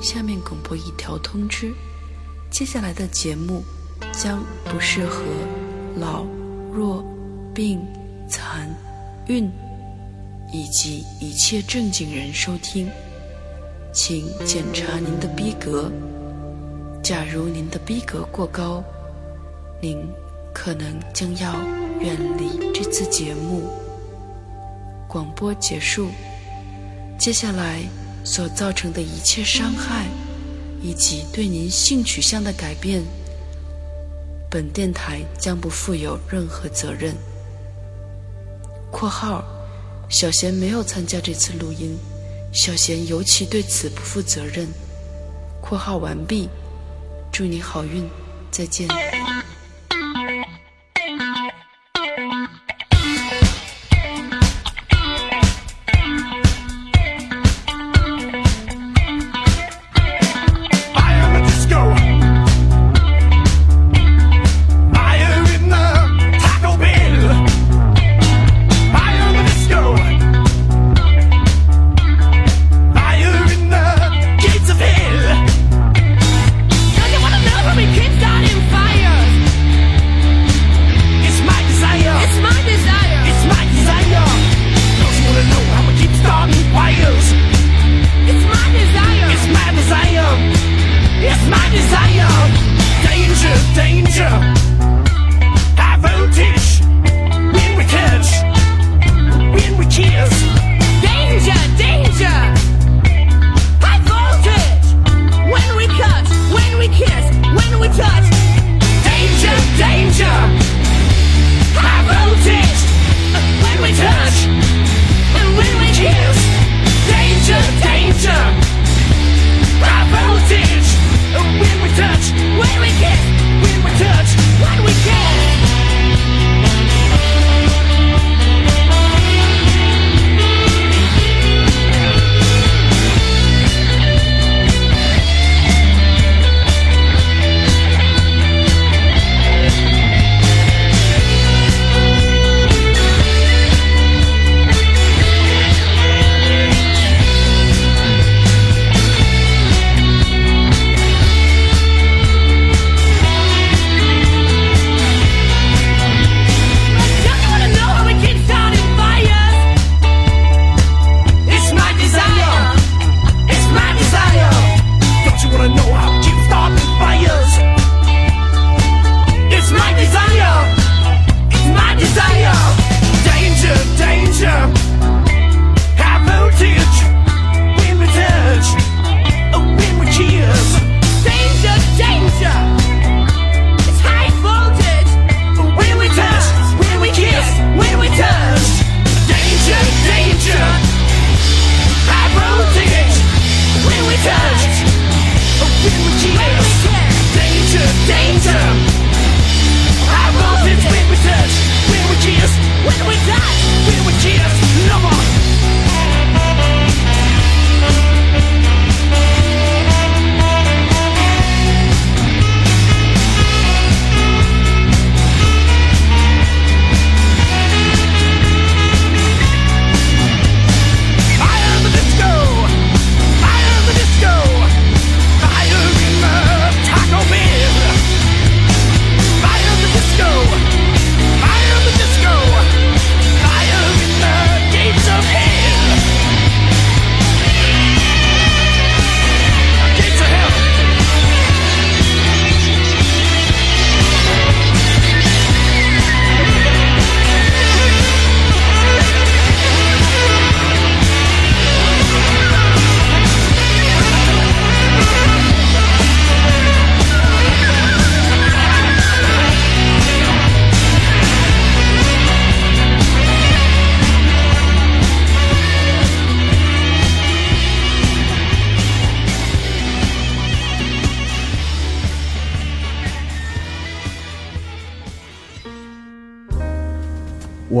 下面广播一条通知：接下来的节目将不适合老、弱、病、残、孕以及一切正经人收听，请检查您的逼格。假如您的逼格过高，您可能将要远离这次节目。广播结束，接下来所造成的一切伤害，以及对您性取向的改变，本电台将不负有任何责任。（括号）小贤没有参加这次录音，小贤尤其对此不负责任。（括号完毕）祝你好运，再见。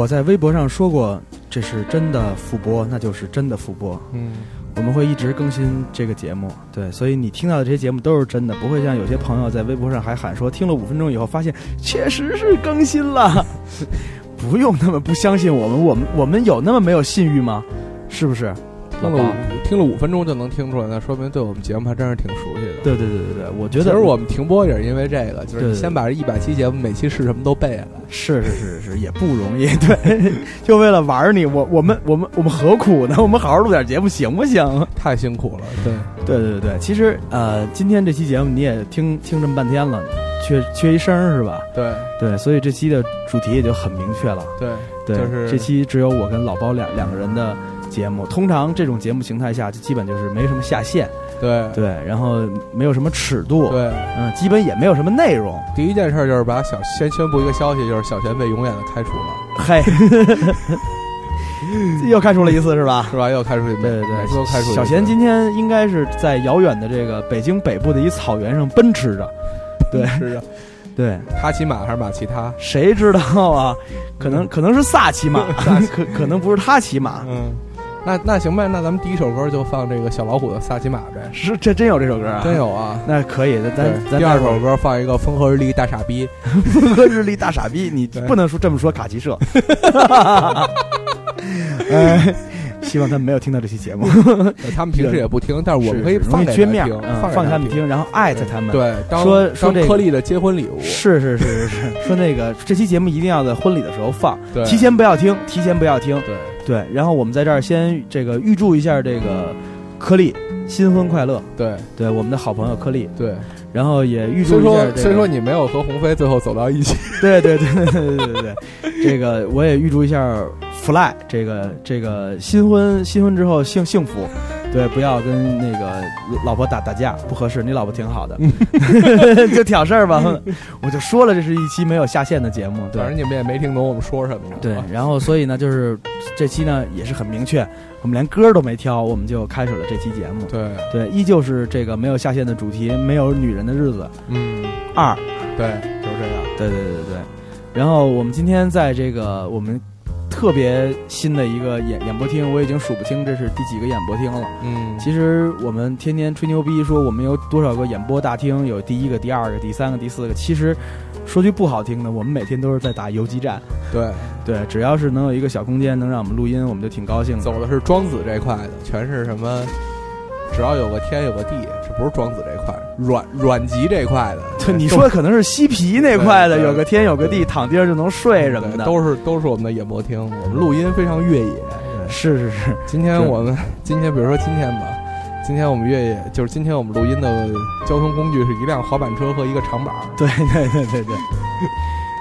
我在微博上说过，这是真的复播，那就是真的复播。嗯，我们会一直更新这个节目，对，所以你听到的这些节目都是真的，不会像有些朋友在微博上还喊说听了五分钟以后发现确实是更新了。不用那么不相信我们，我们我们有那么没有信誉吗？是不是？听了五听了五分钟就能听出来，那说明对我们节目还真是挺熟悉的。对对对对对，我觉得其实我们停播也是因为这个，就是你先把这一百期节目每期是什么都背下来。是是是是，也不容易。对，就为了玩你，我我们我们我们何苦呢？我们好好录点节目行不行？太辛苦了。对对对对对，其实呃，今天这期节目你也听听这么半天了。缺缺一声是吧？对对，所以这期的主题也就很明确了。对对，就是这期只有我跟老包两两个人的节目。通常这种节目形态下，就基本就是没什么下限。对对，然后没有什么尺度。对，嗯，基本也没有什么内容。第一件事就是把小先宣布一个消息，就是小贤被永远的开除了。嘿，又开除了一次是吧？是吧？又开除一次。对对对，又开除。小贤今天应该是在遥远的这个北京北部的一草原上奔驰着。对，是啊，对，他骑马还是马骑他？谁知道啊？可能可能是萨骑马，可可能不是他骑马。嗯，那那行呗，那咱们第一首歌就放这个小老虎的萨琪玛呗。是，这真有这首歌啊？真有啊？那可以，咱咱第二首歌放一个风和日丽大傻逼，风和日丽大傻逼，你不能说这么说卡奇社。哎。希望他们没有听到这期节目，他们平时也不听，但是我们可以放给他们听，放给他们听，然后艾特他们，对，说说这颗粒的结婚礼物，是是是是是，说那个这期节目一定要在婚礼的时候放，对，提前不要听，提前不要听，对对，然后我们在这儿先这个预祝一下这个颗粒新婚快乐，对对，我们的好朋友颗粒，对，然后也预祝一下，虽说你没有和鸿飞最后走到一起，对对对对对对对，这个我也预祝一下。Fly 这个这个新婚新婚之后幸幸福，对，不要跟那个老婆打打架，不合适。你老婆挺好的，就挑事儿吧。我就说了，这是一期没有下线的节目，反正你们也没听懂我们说什么。对，然后所以呢，就是这期呢也是很明确，我们连歌都没挑，我们就开始了这期节目。对对，依旧是这个没有下线的主题，没有女人的日子。嗯，二，对，就是这样。对对对对对。然后我们今天在这个我们。特别新的一个演演播厅，我已经数不清这是第几个演播厅了。嗯，其实我们天天吹牛逼说我们有多少个演播大厅，有第一个、第二个、第三个、第四个。其实说句不好听的，我们每天都是在打游击战。对 对，只要是能有一个小空间能让我们录音，我们就挺高兴的。走的是庄子这块的，全是什么？只要有个天有个地，这不是庄子这块，软软极这块的。对，你说的可能是西皮那块的，有个天有个地，躺地上就能睡什么的，都是都是我们的演播厅。我们录音非常越野。是是是，今天我们 今天比如说今天吧，今天我们越野就是今天我们录音的交通工具是一辆滑板车和一个长板。对对对对对。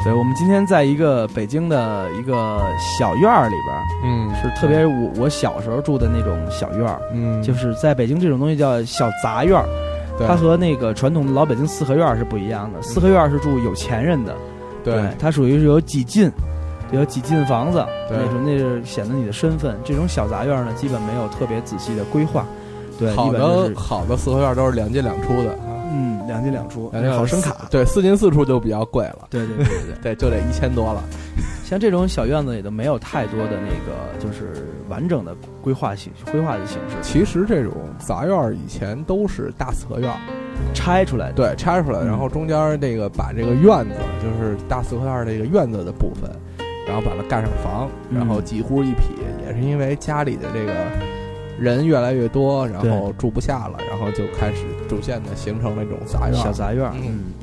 对，我们今天在一个北京的一个小院儿里边儿，嗯，是特别我我小时候住的那种小院儿，嗯，就是在北京这种东西叫小杂院儿，它和那个传统的老北京四合院是不一样的，四合院是住有钱人的，对，它属于是有几进，有几进房子，那种那是显得你的身份。这种小杂院呢，基本没有特别仔细的规划，对，好的好的四合院都是两进两出的。嗯，两进两出，好声卡。对，四进四出就比较贵了。对对对对 对，就得一千多了。像这种小院子里头没有太多的那个，就是完整的规划形规划的形式。其实这种杂院以前都是大四合院，拆出来。对，拆出来，然后中间那个把这个院子，就是大四合院这个院子的部分，然后把它盖上房，然后几户一匹，也是因为家里的这个。人越来越多，然后住不下了，然后就开始逐渐的形成那种杂院，小杂院。嗯，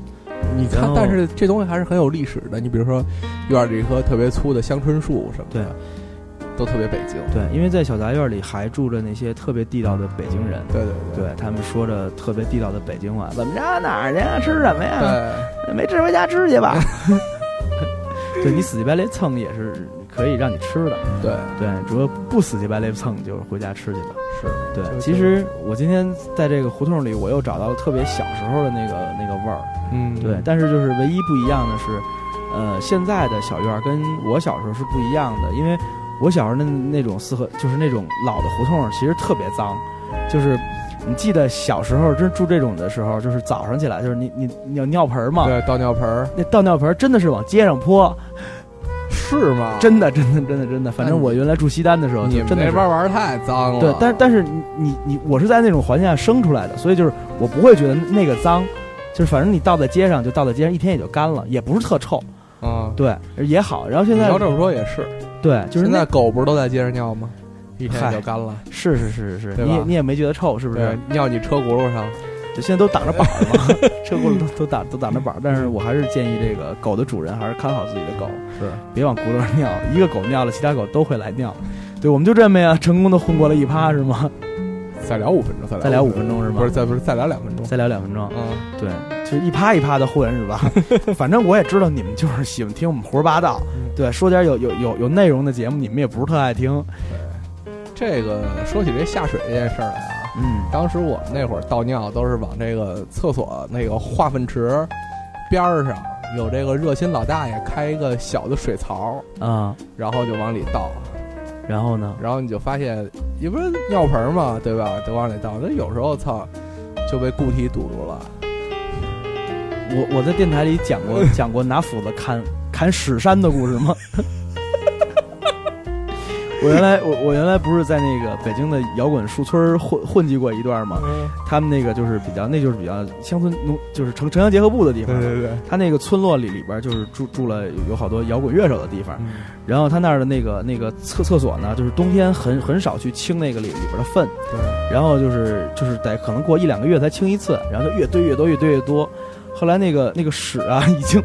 你看，但是这东西还是很有历史的。你比如说，院里一棵特别粗的香椿树什么的，都特别北京。对，因为在小杂院里还住着那些特别地道的北京人。对对对，他们说着特别地道的北京话。怎么着？哪儿去？吃什么呀？对，没吃回家吃去吧。对你死乞白赖蹭也是。可以让你吃的，对对，主要不死乞白赖蹭，就是回家吃去吧。是对，其实我今天在这个胡同里，我又找到了特别小时候的那个那个味儿。嗯，对，但是就是唯一不一样的是，呃，现在的小院跟我小时候是不一样的，因为我小时候那那种四合，就是那种老的胡同，其实特别脏。就是你记得小时候真住这种的时候，就是早上起来，就是你你尿尿盆嘛，对，倒尿盆，那倒尿盆真的是往街上泼。是吗？真的，真的，真的，真的。反正我原来住西单的时候，你真的那边玩太脏了。对，但但是你你你，我是在那种环境下生出来的，所以就是我不会觉得那个脏，就是反正你倒在街上就倒在街上，一天也就干了，也不是特臭。啊，对，也好。然后现在要这么说也是，对，就是现在狗不是都在街上尿吗？一天嗨就干了。是是是是是，你你也没觉得臭，是不对是？，尿你车轱辘上，就现在都挡着板儿嘛，车轱辘都都挡都挡着板儿，但是我还是建议这个狗的主人还是看好自己的狗，是别往轱辘上尿。一个狗尿了，其他狗都会来尿。对，我们就这么呀，成功的混过了一趴是吗？再聊五分钟，再再聊五分钟是吗不是，再不是再聊两分钟。再聊两分钟，嗯，对，就是一趴一趴的混是吧？反正我也知道你们就是喜欢听我们胡说八道，对，说点有有有有内容的节目，你们也不是特爱听。这个说起这下水这件事儿来啊，嗯当时我们那会儿倒尿都是往这个厕所那个化粪池边儿上有这个热心老大爷开一个小的水槽，啊，然后就往里倒，然后呢？然后你就发现，也不是尿盆嘛，对吧？就往里倒，那有时候操就被固体堵住了。我我在电台里讲过讲过拿斧子砍砍屎山的故事吗？我原来我我原来不是在那个北京的摇滚树村混混迹过一段吗？嗯，他们那个就是比较，那就是比较乡村农，就是城城乡结合部的地方。对对，他那个村落里里边就是住住了有好多摇滚乐手的地方，嗯然后他那儿的那个那个厕厕所呢，就是冬天很很少去清那个里里边的粪，对，然后就是就是得可能过一两个月才清一次，然后就越堆越多越堆越多，后来那个那个屎啊已经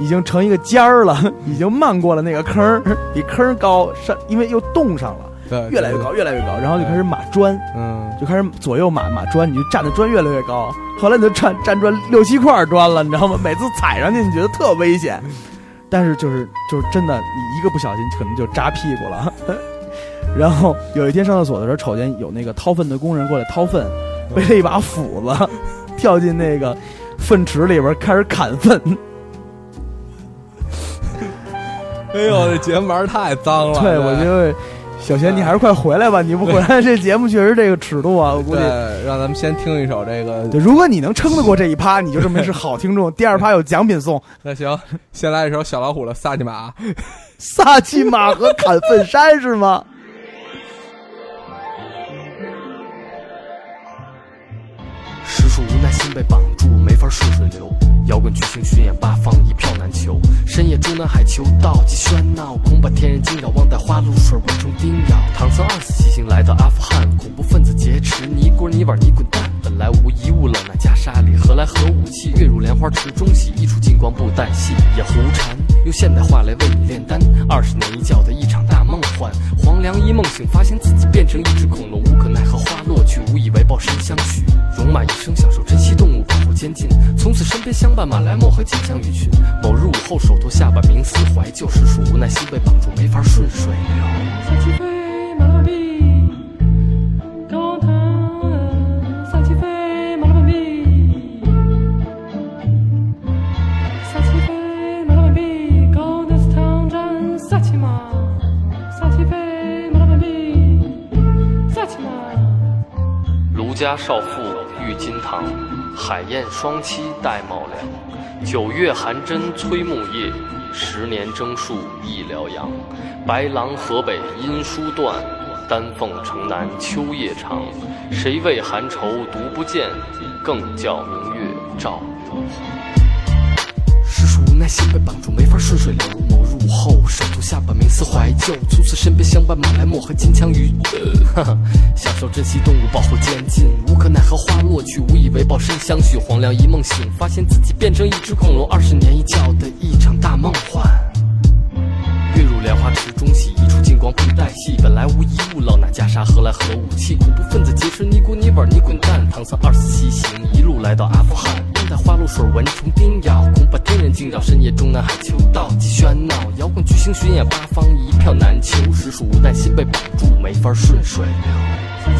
已经成一个尖儿了，已经漫过了那个坑儿，比坑儿高上，因为又冻上了，对，越来越高越来越高，然后就开始码砖，嗯，就开始左右码码砖，你就站的砖越来越高，后来你就站站砖六七块砖了，你知道吗？每次踩上去你觉得特危险，但是就是就是真的，你一个不小心可能就扎屁股了。然后有一天上厕所的时候，瞅见有那个掏粪的工人过来掏粪，背了一把斧子，跳进那个粪池里边开始砍粪。哎呦，这节目玩儿太脏了。对，我觉得小贤你还是快回来吧，你不回来 这节目确实这个尺度啊，我估计。对，让咱们先听一首这个。对，如果你能撑得过这一趴，你就证明是好听众。第二趴有奖品送，那行，先来一首小老虎的《萨琪玛》。萨琪玛和砍粪山是吗？实属无奈，心被绑住，没法顺水流。摇滚巨星巡演八方，一票难求。深夜中南海求道，既喧闹，恐把天人惊扰。忘带花露水，蚊虫叮咬。唐僧二次西行来到阿富汗，恐怖分子劫持尼姑泥碗你滚蛋。本来无一物，冷那袈裟里何来核武器？跃入莲花池中洗，一出金光布袋戏，也胡缠。用现代话来为你炼丹，二十年一觉的一场大梦幻。黄粱一梦醒，发现自己变成一只恐龙，无可奈何花落去，无以为报身相许。戎马一生，享受珍惜动物，保护监禁。从此身边相马来貘和金枪鱼群。某日午后，手托下巴，冥思怀旧，实属无奈，心被绑住，没法顺水流。萨奇菲马拉巴比，高塔，萨奇菲马拉巴比，萨奇菲马拉巴比，高德斯汤站萨奇玛，萨奇菲马拉巴比，萨奇玛。卢家少妇郁金堂，海燕双栖戴帽梁。九月寒针催木叶，十年征戍一辽阳。白狼河北音书断，丹凤城南秋夜长。谁为寒愁独不见？更叫明月照如黄。实属无奈，心被绑住，没法顺水流。午后，手足下巴，冥思怀旧。从此身边相伴马来貘和金枪鱼。呃哈哈，享受珍惜动物，保护监禁。无可奈何花落去，无以为报身相许。黄粱一梦醒，发现自己变成一只恐龙。二十年一觉的一场大梦幻。月入莲花池中洗，光不带戏。本来无一物，老拿袈裟，何来何武器？恐怖分子劫持尼姑你玩你滚蛋。唐僧二次西行，一路来到阿富汗。忘带花露水，蚊虫叮咬，恐怕天人惊扰。深夜中南海求道，极喧闹，摇滚巨星巡演八方，一票难求。实属无奈，心被绑住，没法顺水流。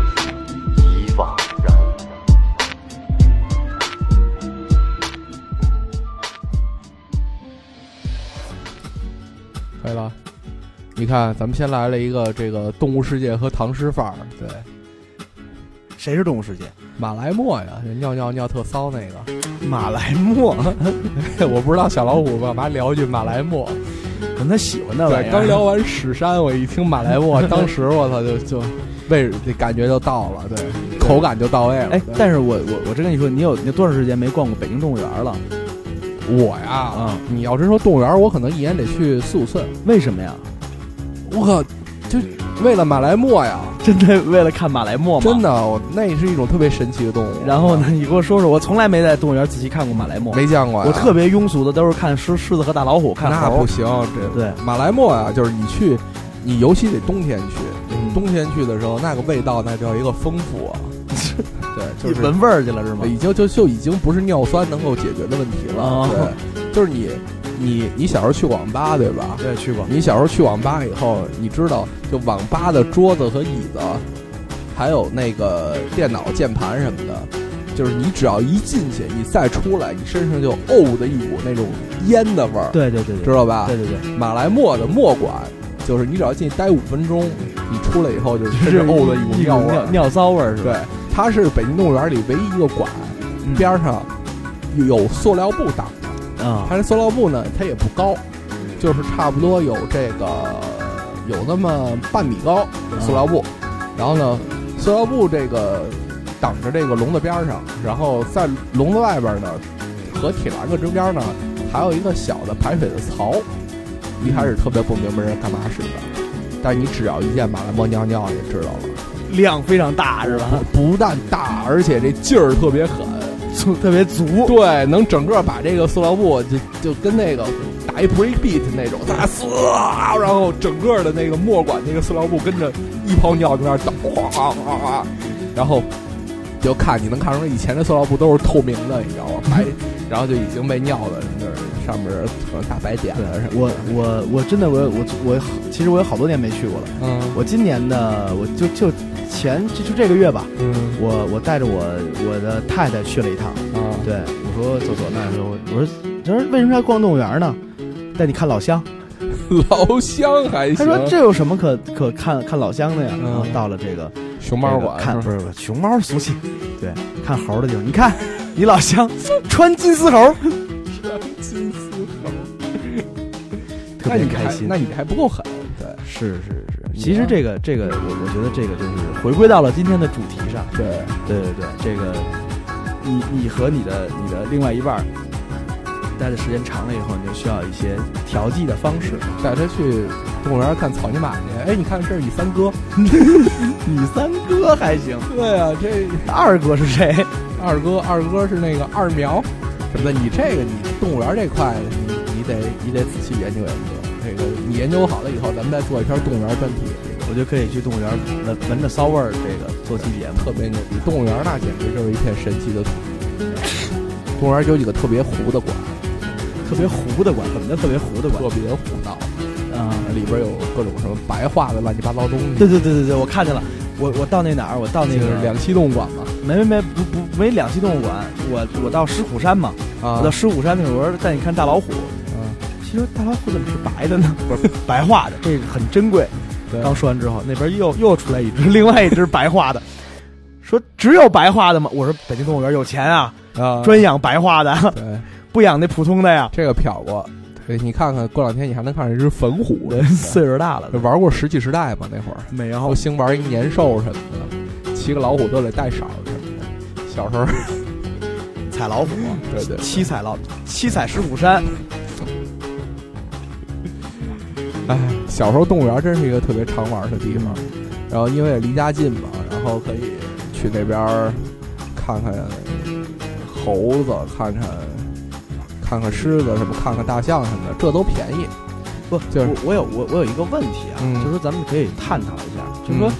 可以了。你看，咱们先来了一个这个动物世界和唐诗范儿，对，谁是动物世界？马来貘呀，就尿尿尿特骚那个。马来貘，我不知道小老虎干嘛聊一句马来貘。可能他喜欢那玩意，儿。刚聊完史山，我一听马来貘，当时我操就就味这感觉就到了，对，口感就到位了。哎，但是我我我真跟你说，你有你多长时间没逛过北京动物园了？我呀，嗯你要真说动物园，我可能一年得去四五次。为什么呀？我靠，就为了马来貘呀，真的为了看马来貘吗？真。的，我那是一种特别神奇的动物。然后呢，你给我说说，我从来没在动物园仔细看过马来貘，没见过呀，我特别庸俗的都是看狮狮子和大老虎，看猴那不行，这对，马来貘啊，就是你去，你尤其得冬天去，嗯冬天去的时候，那个味道那叫一个丰富啊。对，就是闻味儿去了是吗？已经就就已经不是尿酸能够解决的问题了。哦对，就是你你你小时候去网吧对吧？对，去过。你小时候去网吧以后，你知道，就网吧的桌子和椅子，还有那个电脑键盘什么的，就是你只要一进去，你再出来，你身上就呕的一股那种烟的味儿，对对对对，知道吧？对对对，马来貘的墨管，就是你只要进去待五分钟，你出来以后就是呕的一股。尿尿骚味儿是吧？对，它是北京动物园里唯一一个馆，嗯边上有塑料布挡着。啊，它这塑料布呢，它也不高，就是差不多有这个有那么半米高的塑料布。然后呢，塑料布这个挡着这个笼子边儿上，然后在笼子外边呢和铁栏杆中间呢还有一个小的排水的槽。一开始特别不明白人干嘛使的，但你只要一见马来貘尿尿，你就知道了。量非常大是吧？不但大，而且这劲儿特别狠。足特别足。对，能整个把这个塑料布就就跟那个打一 break beat 那种，大呲，然后整个的那个墨管那个塑料布跟着一泡尿在那儿倒，哗哗哗哗，然后就看你能看出来以前的塑料布都是透明的，你知道吗？白，然后就已经被尿的那儿上面可能大白点了我。我我真的我我我其实我有好多年没去过了。嗯我今年呢，我就就前就就这个月吧，嗯我我带着我我的太太去了一趟。啊对，我说走走那时候，我说他说为什么要逛动物园呢？带你看老乡。老乡还行。他说这有什么可可看看老乡的呀？嗯然后到了这个熊猫馆这个看不是不是熊猫俗气，对，看猴的地方。你看你老乡穿金丝猴，穿金丝猴，特别开心。那你还不够狠，对是是是，你其实这个这个我我觉得这个就是回归到了今天的主题上。对。对对对，这个你你和你的你的另外一半儿待的时间长了以后，你就需要一些调剂的方式。带他去动物园看草泥马去。哎，你看这是你三哥。你三哥还行，对啊，这二哥是谁？二哥，二哥是那个二苗什么的。你这个你动物园这块，你你得你得仔细研究研究。这个你研究好了以后，咱们再做一篇动物园专题，我就可以去动物园闻闻着骚味儿，这个做期节目。特别牛逼。动物园那简直就是一片神奇的土地。动物园有几个特别糊的馆，特别糊的馆，怎么叫特别糊的馆特别胡闹，啊？里边有各种什么白化的乱七八糟东西。对对对对对，我看见了。我我到那哪儿？我到那个两栖动物馆嘛。没没没不不没两栖动物馆，我我到狮虎山嘛。啊我到狮虎山那会儿，带你看大老虎。嗯，其实大老虎怎么是白的呢？不是白化的，这个很珍贵。刚说完之后，那边又又出来一只，另外一只白化的，说只有白化的吗？我说北京动物园有钱啊，啊，专养白化的，对。不养那普通的呀。这个瞟过，对你看看，过两天你还能看上一只粉虎。岁数大了，玩过石器时代吗？那会儿没都有兴玩一年兽什么的，骑个老虎都得带色儿什么的。小时候，踩老虎，对对，七彩老七彩石虎山，哎，小时候动物园真是一个特别常玩的地方。然后因为离家近嘛，然后可以去那边看看猴子，看看看看狮子什么，看看大象什么的，这都便宜。不，就是我我有我我有一个问题啊，嗯就是说咱们可以探讨一下，就是说，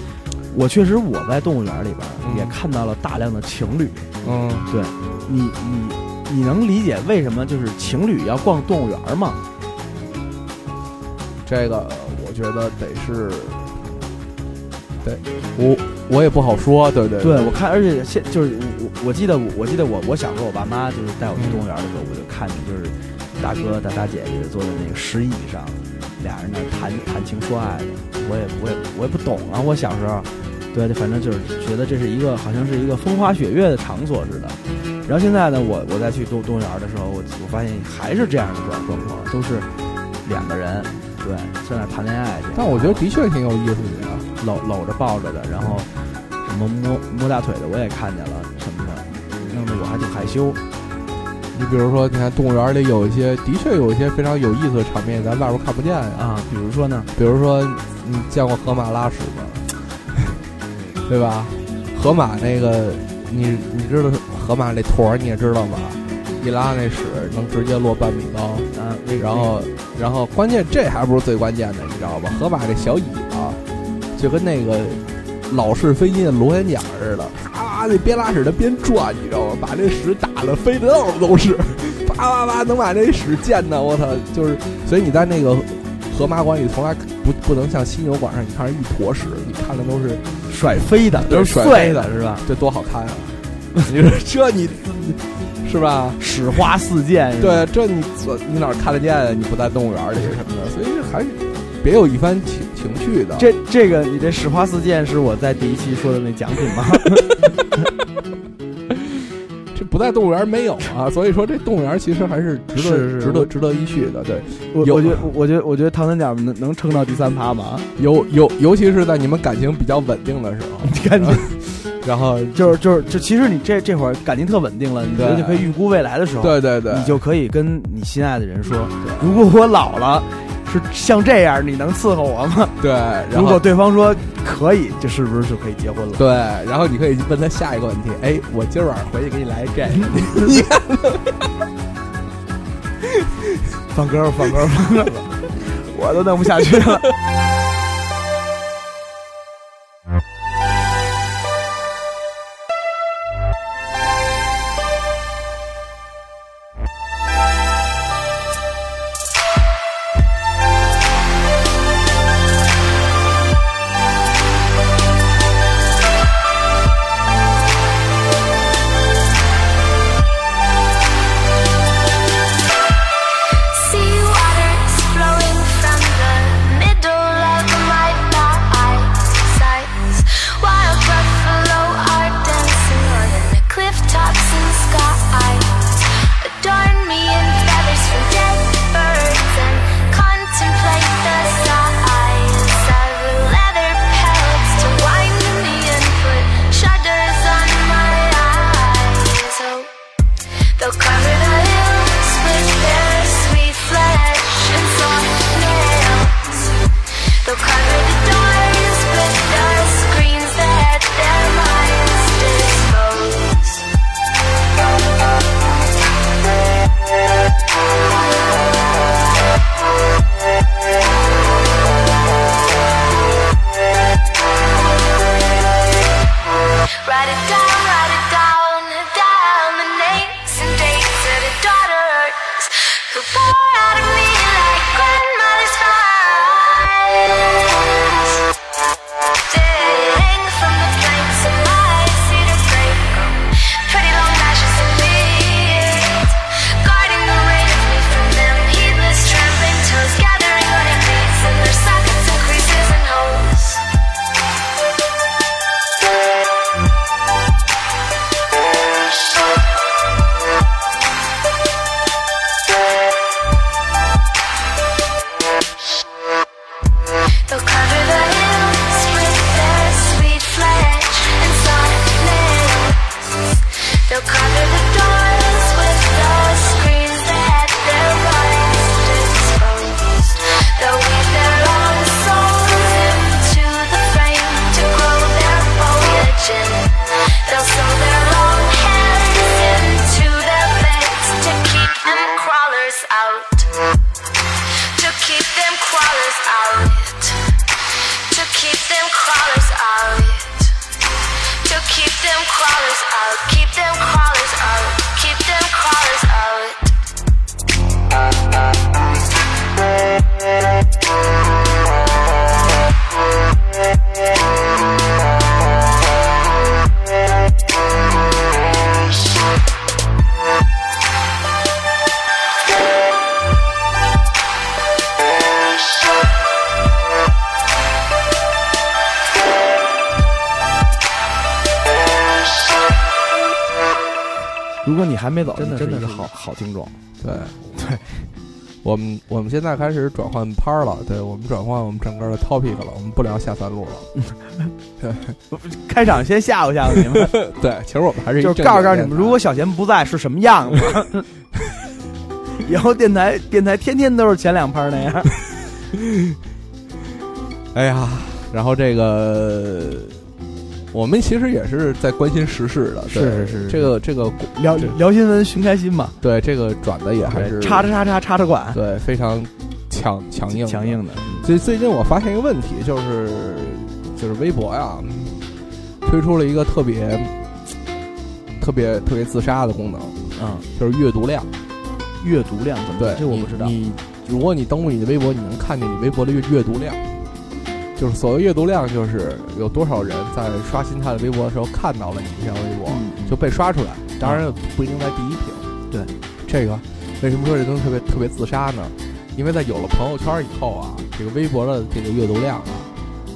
我确实我在动物园里边嗯也看到了大量的情侣，嗯，对你你你能理解为什么就是情侣要逛动物园吗？这个我觉得得是，对我我也不好说，对对对，我看，而且现就是我我我记得我记得我我小时候我爸妈就是带我去动物园的时候，我就看见就是大哥大大姐姐坐在那个石椅上，俩人那谈谈情说爱的，我也我也我也不懂啊，我小时候，对，反正就是觉得这是一个好像是一个风花雪月的场所似的。然后现在呢，我我再去动动物园的时候，我我发现还是这样的状状况，都是两个人，对，在那谈恋爱去。但我觉得的确挺有意思的呀。搂搂着抱着的，然后什么摸摸大腿的我也看见了什么的，弄得我还挺害羞。你比如说，你看动物园里有一些，的确有一些非常有意思的场面，咱外边看不见呀。啊，比如说呢，比如说，你见过河马拉屎吗？对吧？河马那个，你你知道河马那坨儿你也知道吧？一拉那屎能直接落半米高，啊，那然后然后关键这还不是最关键的，你知道吧？河马这小尾巴就跟那个老式飞机的螺旋桨似的，啪，那边拉屎的边转，你知道吗？把那屎打的飞的到处都是，啪啪啪，能把那屎溅的，我操！就是，所以你在那个河马馆里从来不不能像犀牛馆上，你看着一坨屎，你看的都是甩飞的，都是甩飞的，是吧？这多好看啊！你说这你是吧？史花四溅，是吧，对，这你你哪看得见啊？你不在动物园里什么的，所以还是别有一番情情趣的。这这个你这史花四溅是我在第一期说的那奖品吗？这不在动物园没有啊，所以说这动物园其实还是值得是是值得值得一去的。对，我我觉得我觉得我觉得唐三角能能撑到第三趴吗？尤尤尤其是在你们感情比较稳定的时候，感觉然后就是就是就其实你这这会儿感情特稳定了，你觉得就可以预估未来的时候，对对对，你就可以跟你心爱的人说，如果我老了是像这样，你能伺候我吗？对，如果对方说可以，这是不是就可以结婚了？对，然后你可以问他下一个问题，哎，我今儿晚上回去给你来这个，放歌，放歌吧，放歌吧，我都弄不下去了。现在开始转换拍儿了，对我们转换我们整个的 topic 了，我们不聊下三路了。开场先吓唬吓唬你们，对，其实我们还是就是告诉告诉你们，如果小贤不在是什么样子。以后电台电台天天都是前两拍那样。哎呀，然后这个我们其实也是在关心时事的，对是是是这个这个聊聊新闻寻开心嘛，对这个转的也还是叉叉叉叉叉着管，对非常强强硬强。硬的。最最近我发现一个问题，就是就是微博呀推出了一个特别特别特别自杀的功能，嗯，就是阅读量。阅读量怎么？对，这我不知道。你如果你登录你的微博，你能看见你微博的阅阅读量。就是所谓阅读量，就是有多少人在刷新他的微博的时候看到了你这条微博，嗯就被刷出来。当然不一定在第一屏。对，这个为什么说这东西特别特别自杀呢？因为在有了朋友圈以后啊，这个微博的这个阅读量啊，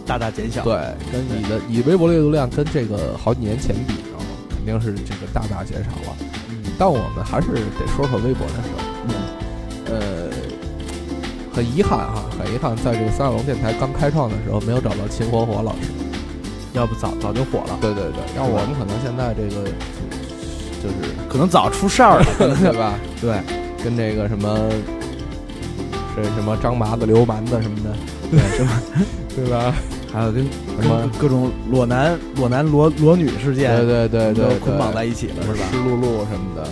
大大减小。对，跟你的你微博的阅读量跟这个好几年前比呢，肯定是这个大大减少了。嗯，但我们还是得说说微博的事儿。嗯呃，很遗憾哈，很遗憾，在这个三角龙电台刚开创的时候，没有找到秦火火老师。要不早早就火了，对对对，要我们可能现在这个就就是 可能早出事儿了。对吧？对跟这个什么，这什么张麻子、刘蛮子什么的，对，什么 对吧？还有跟什么各种裸男裸男裸裸女事件，对对对对，都捆绑在一起了，是吧？湿漉漉什么的，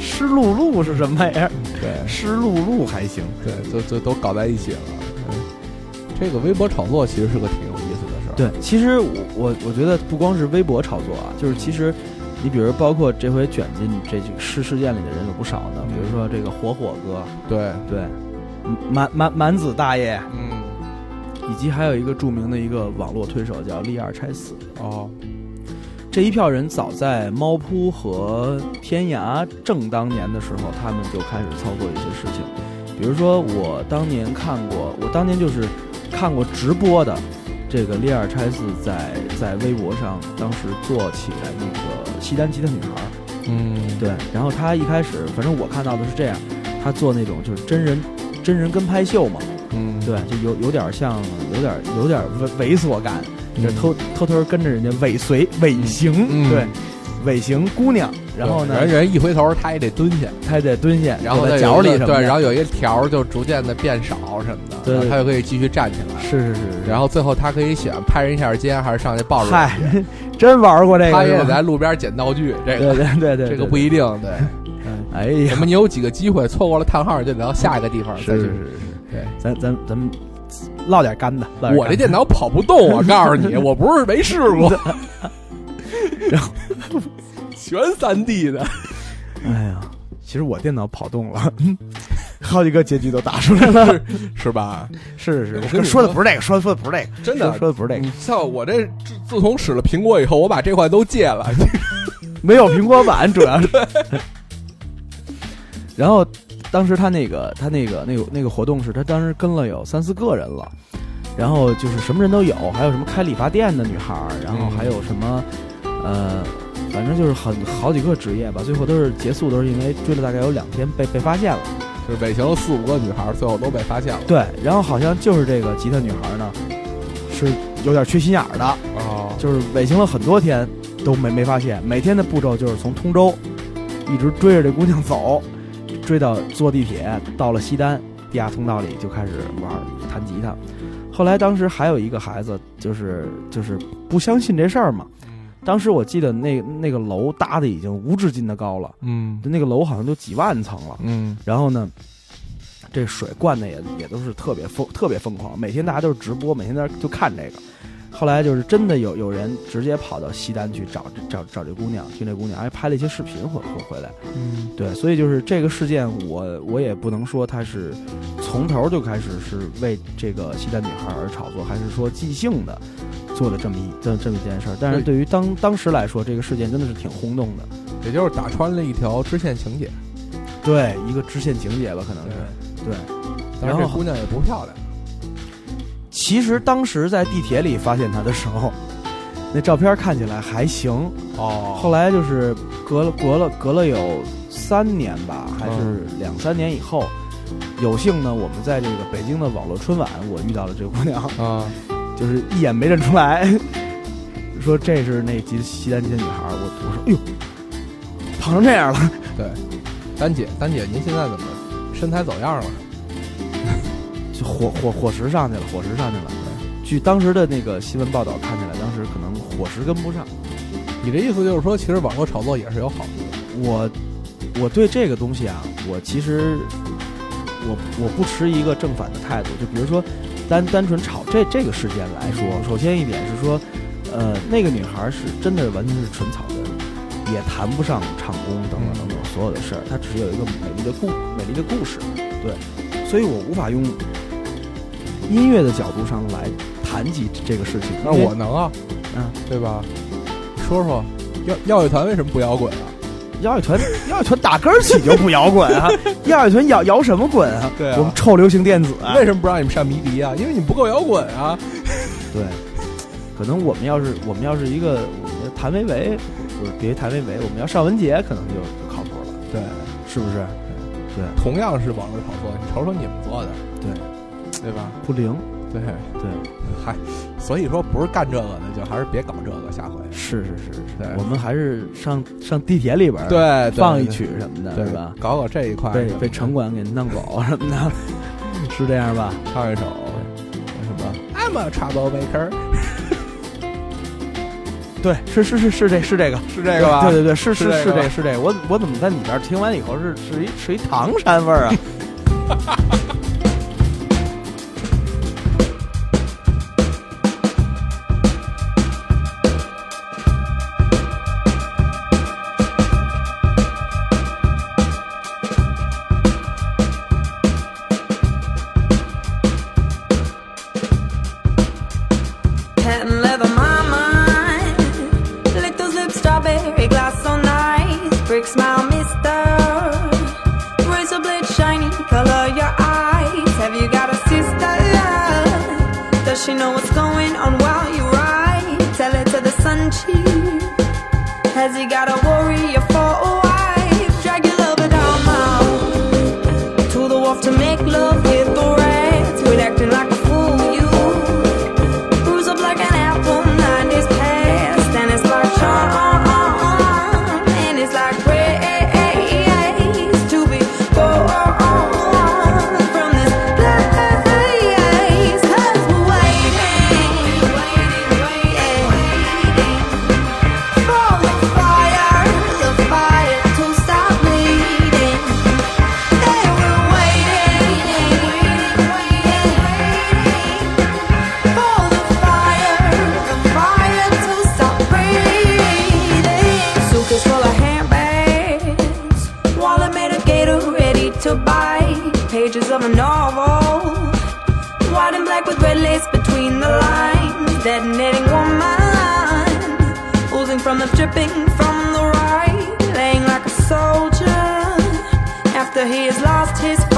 湿漉漉是什么玩意儿？对。湿漉漉还行，对，就就都搞在一起了。嗯，这个微博炒作其实是个挺有意思的事儿。对，其实我我我觉得不光是微博炒作啊，就是其实你比如包括这回卷进这这事事件里的人有不少呢，比如说这个火火哥，对，对，满满满子大爷，嗯，以及还有一个著名的一个网络推手叫利二拆四。哦，这一票人早在猫扑和天涯正当年的时候，他们就开始操作一些事情，比如说我当年看过，我当年就是看过直播的这个利尔拆斯在在微博上当时做起来那个西单吉他女孩儿，嗯，对，然后他一开始反正我看到的是这样，他做那种就是真人真人跟拍秀嘛，嗯，对，就有有点像有点有点猥猥琐感，嗯，就偷偷偷跟着人家尾随尾行，嗯对，尾行姑娘，然后呢，人人一回头，他也得蹲下，他也得蹲下，然后在脚里什么对，然后有一个条儿就逐渐的变少什么的，对他就可以继续站起来。是是是，然后最后他可以选拍人一下肩，还是上去抱着人嗨。真玩过这个，他也是吧得在路边捡道具，这个对对对，这个不一定。对，哎呀什，么你有几个机会错过了叹号，就得到下一个地方再去。是是是是，对，咱咱咱们唠点干的，我这电脑跑不动，我 告诉你，我不是没试过。然后全三 D 的，哎呀，其实我电脑跑动了，好几个结局都打出来了。是吧？是是是，我跟你说的不是这个，说的说的不是这个，真的说说的不是这个，你像我这自自从使了苹果以后，我把这块都戒了。没有苹果版，主要是。然后，当时他那个他那个那个那个活动是他当时跟了有三四个人了，然后就是什么人都有，还有什么开理发店的女孩儿，然后嗯还有什么，呃，反正就是很好几个职业吧，最后都是结束都是因为追了大概有两天被被发现了。就是尾行了四五个女孩，最后都被发现了。对，然后好像就是这个吉他女孩呢，是有点缺心眼儿的，哦，就是尾行了很多天都没没发现，每天的步骤就是从通州一直追着这姑娘走，追到坐地铁到了西单地下通道里就开始玩弹吉他。后来当时还有一个孩子，就是就是不相信这事儿嘛。当时我记得那那个楼搭的已经无止境的高了，嗯那个楼好像都几万层了。嗯然后呢，这水灌的也也都是特别疯特别疯狂，每天大家都是直播，每天在那就看这个。后来就是真的有有人直接跑到西单去找找找这姑娘，听这姑娘，还拍了一些视频回回回来。嗯对，所以就是这个事件我，我也不能说他是从头就开始是为这个西单女孩而炒作，还是说即兴的做了这么一这这么一件事儿。但是对于当当时来说，这个事件真的是挺轰动的。也就是打穿了一条支线情节。对，一个支线情节吧，可能是对。然后这姑娘也不漂亮。其实当时在地铁里发现他的时候，那照片看起来还行。哦后来就是隔了隔了隔了有三年吧，还是两三年以后，有幸呢，我们在这个北京的网络春晚，我遇到了这个姑娘，啊，就是一眼没认出来，说这是那吉西单街女孩儿，我我说哎呦，胖成这样了，对，丹姐，丹姐，您现在怎么身材走样了？就伙伙伙食上去了，火石上去了。据当时的那个新闻报道看起来，当时可能火石跟不上。你这意思就是说，其实网络炒作也是有好处的。我我对这个东西啊，我其实我我不持一个正反的态度。就比如说单单纯炒这这个事件来说，首先一点是说，呃，那个女孩是真的完全是纯草根，也谈不上唱功等等等等所有的事儿，她只是有一个美丽的故美丽的故事，对，所以我无法用音乐的角度上来谈及这个事情。那我能啊，嗯，对吧？说说，耀耀乐团为什么不摇滚啊？摇乐团，摇乐团打根儿起就不摇滚啊！摇乐团摇摇什么滚啊？对啊我们臭流行电子啊！为什么不让你们上迷笛啊？因为你们不够摇滚啊。对，可能我们要是我们要是一个我们谭维维，不是别谭维维，我们要尚雯婕，可能就就靠谱了，对，是不是？对，同样是网络炒作，你瞅瞅你们做的，对，对吧？不灵，对，对，嗨，所以说不是干这个的，就还是别搞这个，下回。是是是是我们还是上上地铁里边对，放一曲什么的，对吧？搞搞这一块，被城管给弄走什么的，是这样吧？唱一首什么？I'm a troublemaker，对，是是是是这是这个。是这个吧？对对对，是是是是这个是这个，我我怎么在你这儿听完以后是是一是一唐山味儿啊？After he has lost his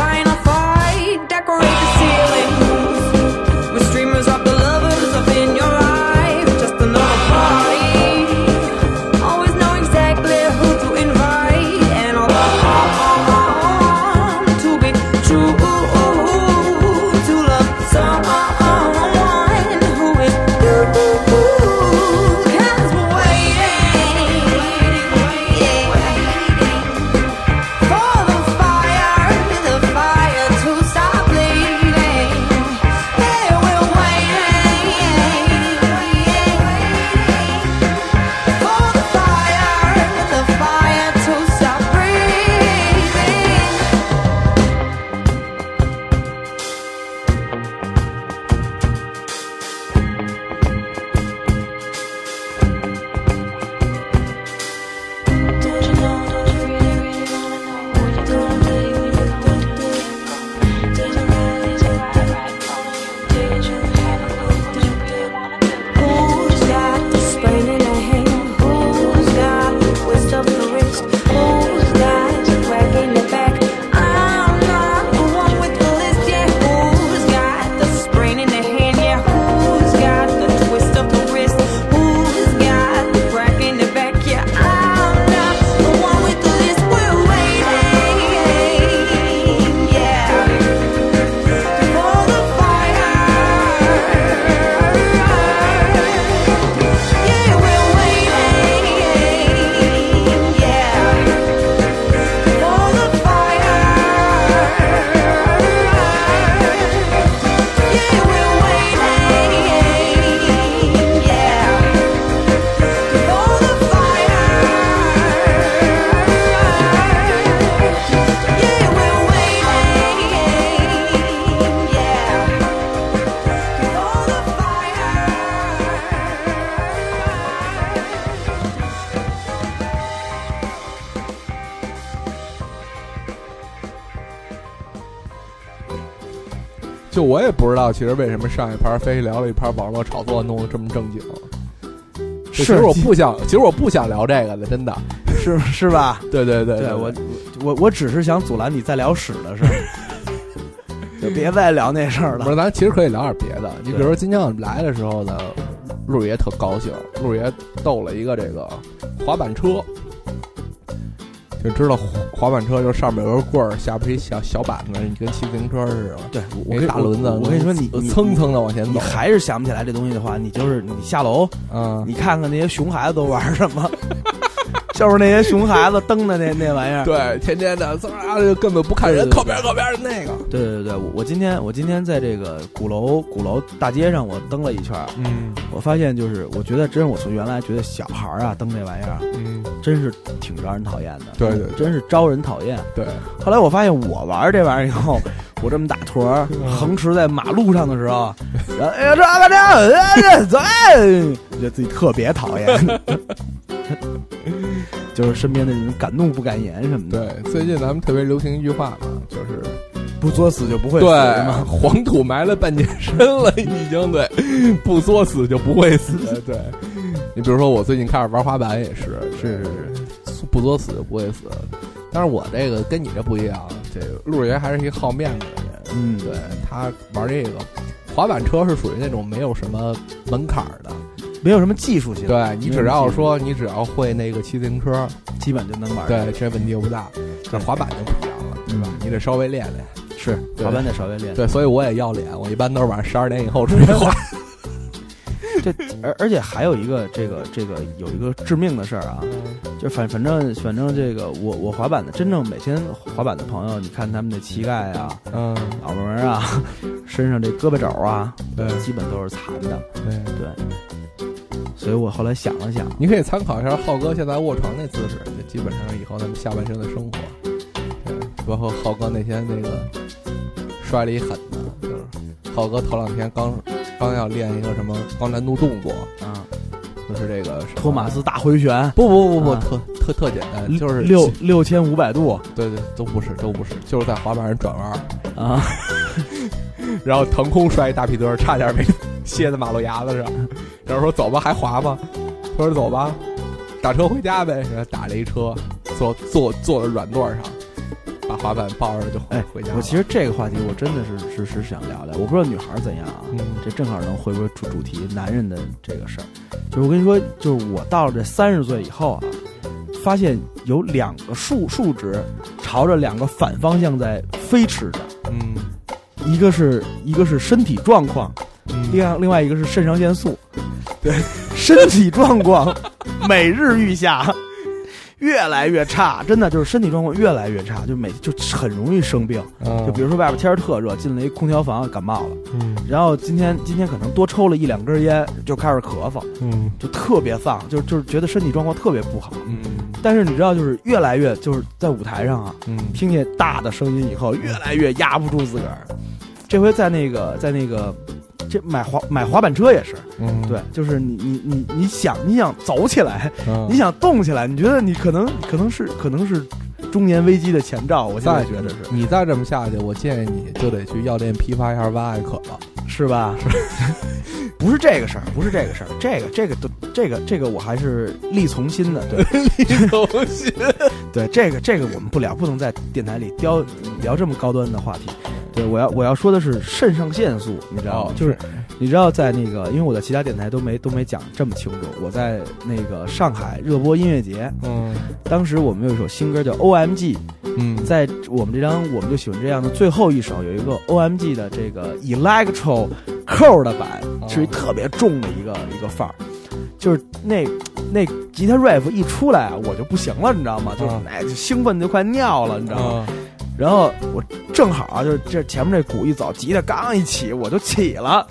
就我也不知道，其实为什么上一盘非聊了一盘网络炒作，弄得这么正经。其实我不想，其实我不想聊这个的，真的。是 是吧？对对对对我我我只是想阻拦你再聊屎的事儿，就别再聊那事儿了。不是，咱其实可以聊点别的。你比如说今天我们来的时候呢，陆爷特高兴，陆爷逗了一个这个滑板车，就知道滑滑板车就上面有个棍儿，下边一小小板子，你跟骑自行车似的。对，我大轮子，我跟你说，你你蹭蹭的往前走你，还是想不起来这东西的话，你就是你下楼，嗯，你看看那些熊孩子都玩什么，就是那些熊孩子蹬的那那玩意儿。对，天天的嗖啊，就根本不看人，靠边靠边的那个。对对对，我我今天我今天在这个鼓楼鼓楼大街上我蹬了一圈儿，嗯我发现就是我觉得真是我从原来觉得小孩儿啊蹬这玩意儿啊嗯，真是挺招人讨厌的，对对真是招人讨厌。对，后来我发现我玩这玩意儿以后，我这么大坨儿嗯横驰在马路上的时候，然后哎呀这吧这哎走，哎觉得自己特别讨厌，就是身边的人敢怒不敢言什么的。对，最近咱们特别流行一句话嘛，就是不作死就不会死对嘛。黄土埋了半截身了，已经对，不作死就不会死。对，你比如说我最近开始玩滑板也是，是是是，不作死就不会死。但是我这个跟你这不一样，这个陆爷还是一个好面子的人。嗯，对他玩这个滑板车是属于那种没有什么门槛儿的，没有什么技术性，对你只要说你只要会那个骑自行车，基本就能玩。对，这问题又不大。但滑板就不一样了，对吧？你得稍微练练。是滑板得稍微练。对，所以我也要脸，我一般都是晚上十二点以后出去滑。这而而且还有一个这个这个有一个致命的事儿啊，就反反正反正这个我我滑板的真正每天滑板的朋友，你看他们的膝盖啊、嗯，脑门儿啊、身上这胳膊肘啊，对基本都是残的。对，对，所以我后来想了想，你可以参考一下浩哥现在卧床那姿势，就基本上以后咱们下半生的生活。对，包括浩哥那天那个摔了一狠的，就是浩哥头两天刚刚要练一个什么高难度动作，啊，就是这个托马斯大回旋，不不不不，啊特特特简单，就是六六千五百度对对都不是都不是，就是在滑板上转弯，啊，然后腾空摔一大屁墩，差点没歇在马路牙子上。然后说走吧，还滑吗？他说走吧，打车回家呗。然后打了一车，坐坐坐在软座上，把滑板抱着就回哎回家了。我其实这个话题我真的是是是想聊聊，我不知道女孩怎样啊，嗯这正好能回归主主题，男人的这个事儿。就是我跟你说，就是我到了这三十岁以后啊，发现有两个数数值朝着两个反方向在飞驰着，嗯一个是一个是身体状况，嗯。另外另外一个是肾上腺素。对，身体状况每日愈下，越来越差，真的就是身体状况越来越差，就每就很容易生病。嗯，就比如说外边天儿特热，进了一空调房感冒了，嗯然后今天今天可能多抽了一两根烟，就开始咳嗽，嗯就特别丧，就就是觉得身体状况特别不好。嗯但是你知道，就是越来越就是在舞台上啊，嗯听见大的声音以后，越来越压不住自个儿。这回在那个在那个这买滑买滑板车也是，嗯，对，就是你你你你想你想走起来，嗯，你想动起来，你觉得你可能可能是可能是中年危机的前兆，我现在觉得是你再这么下去，我建议你就得去药店批发一下万艾可了。是吧？不是这个事儿，不是这个事儿，这个这个都这个这个我还是力从心的，对 力从心，对，这个这个我们不聊，不能在电台里聊聊这么高端的话题。对我要我要说的是肾上腺素，你知道吗？就是你知道在那个，因为我在其他电台都没都没讲这么清楚。我在那个上海热播音乐节，嗯当时我们有一首新歌叫《O.M.G》，嗯在我们这张我们就喜欢这样的最后一首有一个 O.M.G 的这个 Electro Core 的版，哦是一特别重的一个一个范儿，就是那那吉他 riff 一出来啊，我就不行了，你知道吗？就是嗯哎，就兴奋就快尿了，你知道吗？嗯然后我正好啊，就是这前面这鼓一走，吉他刚一起，我就起了，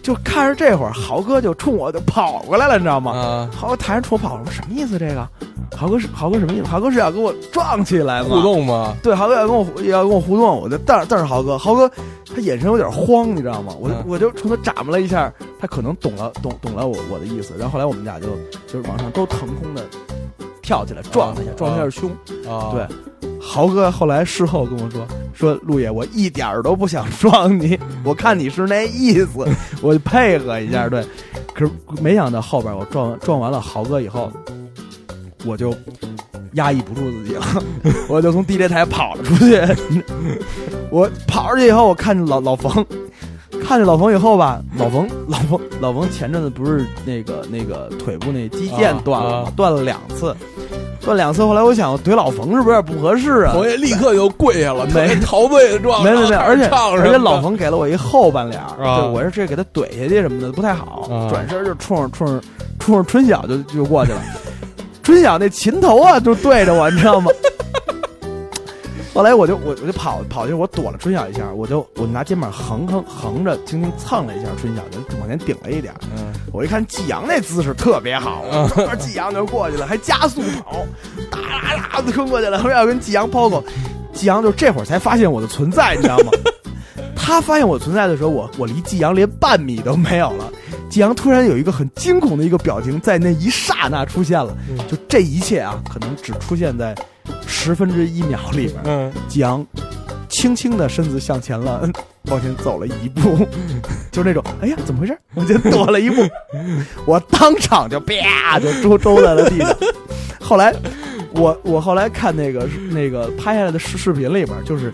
就看着这会儿豪哥就冲我就跑过来了，你知道吗？啊，豪哥抬着冲我跑，我说什么意思？这个豪哥是豪哥什么意思？豪哥是要跟我撞起来吗？互动吗？对，豪哥要跟我要跟我互动，我就瞪瞪着豪哥，豪哥他眼神有点慌，你知道吗？我就、嗯我就冲他眨巴了一下，他可能懂了懂懂了我我的意思，然后后来我们俩就就是往上都腾空的跳起来撞他一下，啊撞他一下胸。啊，对，豪哥后来事后跟我说：“说陆爷，我一点儿都不想撞你，我看你是那意思，我就配合一下，对。可是没想到后边我撞撞完了豪哥以后，我就压抑不住自己了，我就从 DJ 台跑了出去。我跑出去以后，我看见老老冯，看见老冯以后吧，老冯 老冯老冯前阵子不是那个那个腿部那肌腱啊断了？断了两次，断两次。后来我想怼老冯是不是有点不合适啊？冯爷立刻就跪下了，没陶醉的状，没没没，而且而且老冯给了我一后半脸对我是这给他怼下去什么的不太好，啊转身就冲着冲着冲着春晓就就过去了，春晓那琴头啊就对着我，你知道吗？后来我就我我就跑跑去，我躲了春晓一下，我就我拿肩膀横横横着轻轻蹭了一下春晓，就往前顶了一点。嗯我一看季阳那姿势特别好，嗯后边季阳就过去了，还加速跑，哒啦啦的冲过去了，后面要跟季阳抛狗。季阳就这会儿才发现我的存在，你知道吗？他发现我存在的时候，我我离季阳连半米都没有了。季阳突然有一个很惊恐的一个表情，在那一刹那出现了。嗯就这一切啊，可能只出现在十分之一秒里边。嗯，季阳轻轻的身子向前了，往前走了一步，就那种哎呀怎么回事？我就躲了一步，我当场就啪就周周在了地上。后来我我后来看那个那个拍下来的视视频里边，就是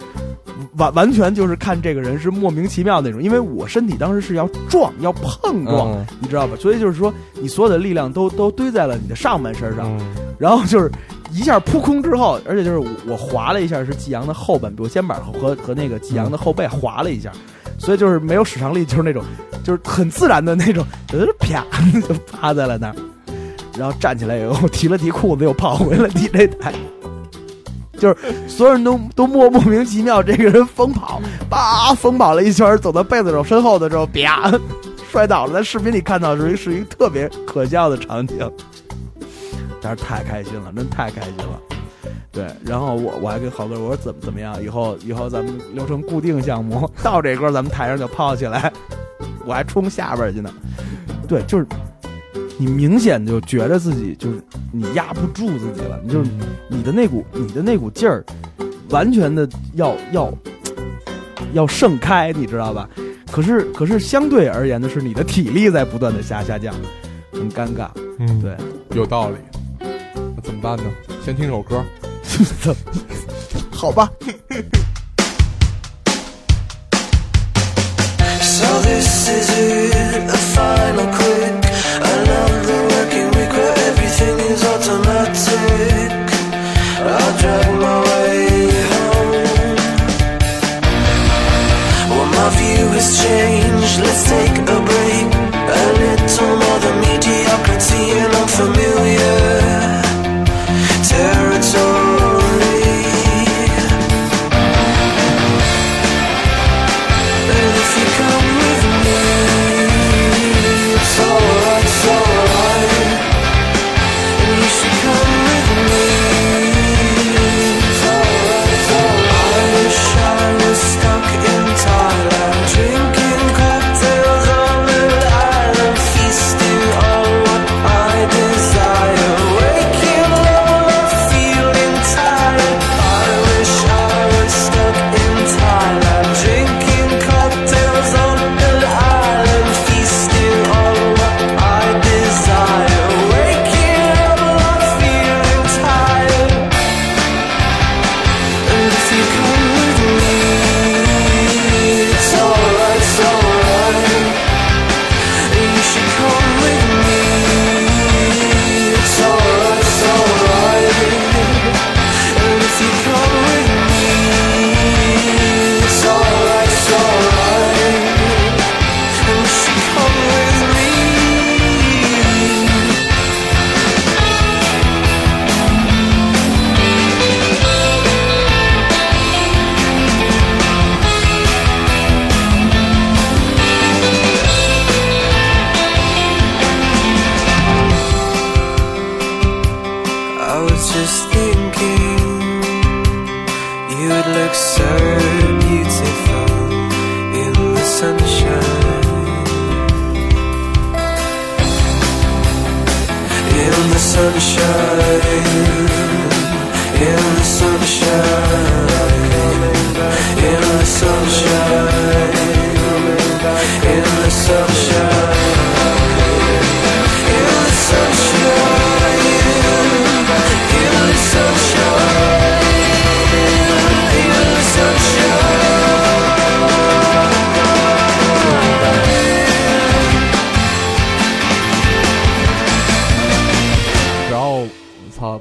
完完全就是看这个人是莫名其妙那种，因为我身体当时是要撞要碰撞，嗯你知道吧？所以就是说你所有的力量都都堆在了你的上半身上，嗯然后就是一下扑空之后，而且就是我我滑了一下，是季阳的后半，比如肩膀和和那个季阳的后背滑了一下，所以就是没有使上力，就是那种就是很自然的那种，就是啪 就趴在了那儿，然后站起来以后提了提裤子，又跑回了 DJ 台。就是所有人都都莫莫名其妙，这个人疯跑，叭疯跑了一圈，走到被子手身后的时候，啪 摔倒了。在视频里看到是一是一个特别可笑的场景。但是太开心了，真太开心了。对，然后我我还跟豪哥我说怎么怎么样，以后以后咱们留成固定项目，到这歌咱们台上就泡起来，我还冲下边去呢。对，就是你明显就觉得自己就是你压不住自己了，你就是你的那股你的那股劲儿，完全的要要要盛开，你知道吧？可是可是相对而言的是，你的体力在不断的下下降，很尴尬。嗯，对，有道理。那怎么办呢？先听首歌。好吧。 So this is it, a final quick. Another working week where everything is automatic. I'll drag my way home. Well, my view has changed. Let's take a break.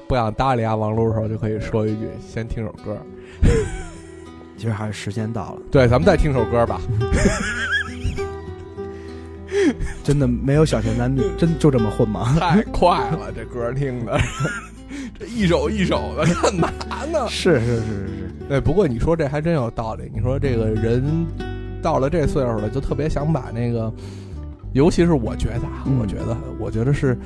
想搭理阿王璐的时候，就可以说一句：“先听首歌。其实还是时间到了，”对，咱们再听首歌吧。真的没有小钱男女 真就这么混吗？太快了，这歌听的，这一首一首的，干嘛呢？是是是是是，对，不过你说这还真有道理。你说这个人到了这岁数了，就特别想把那个，尤其是我觉得啊，嗯我觉得，我觉得是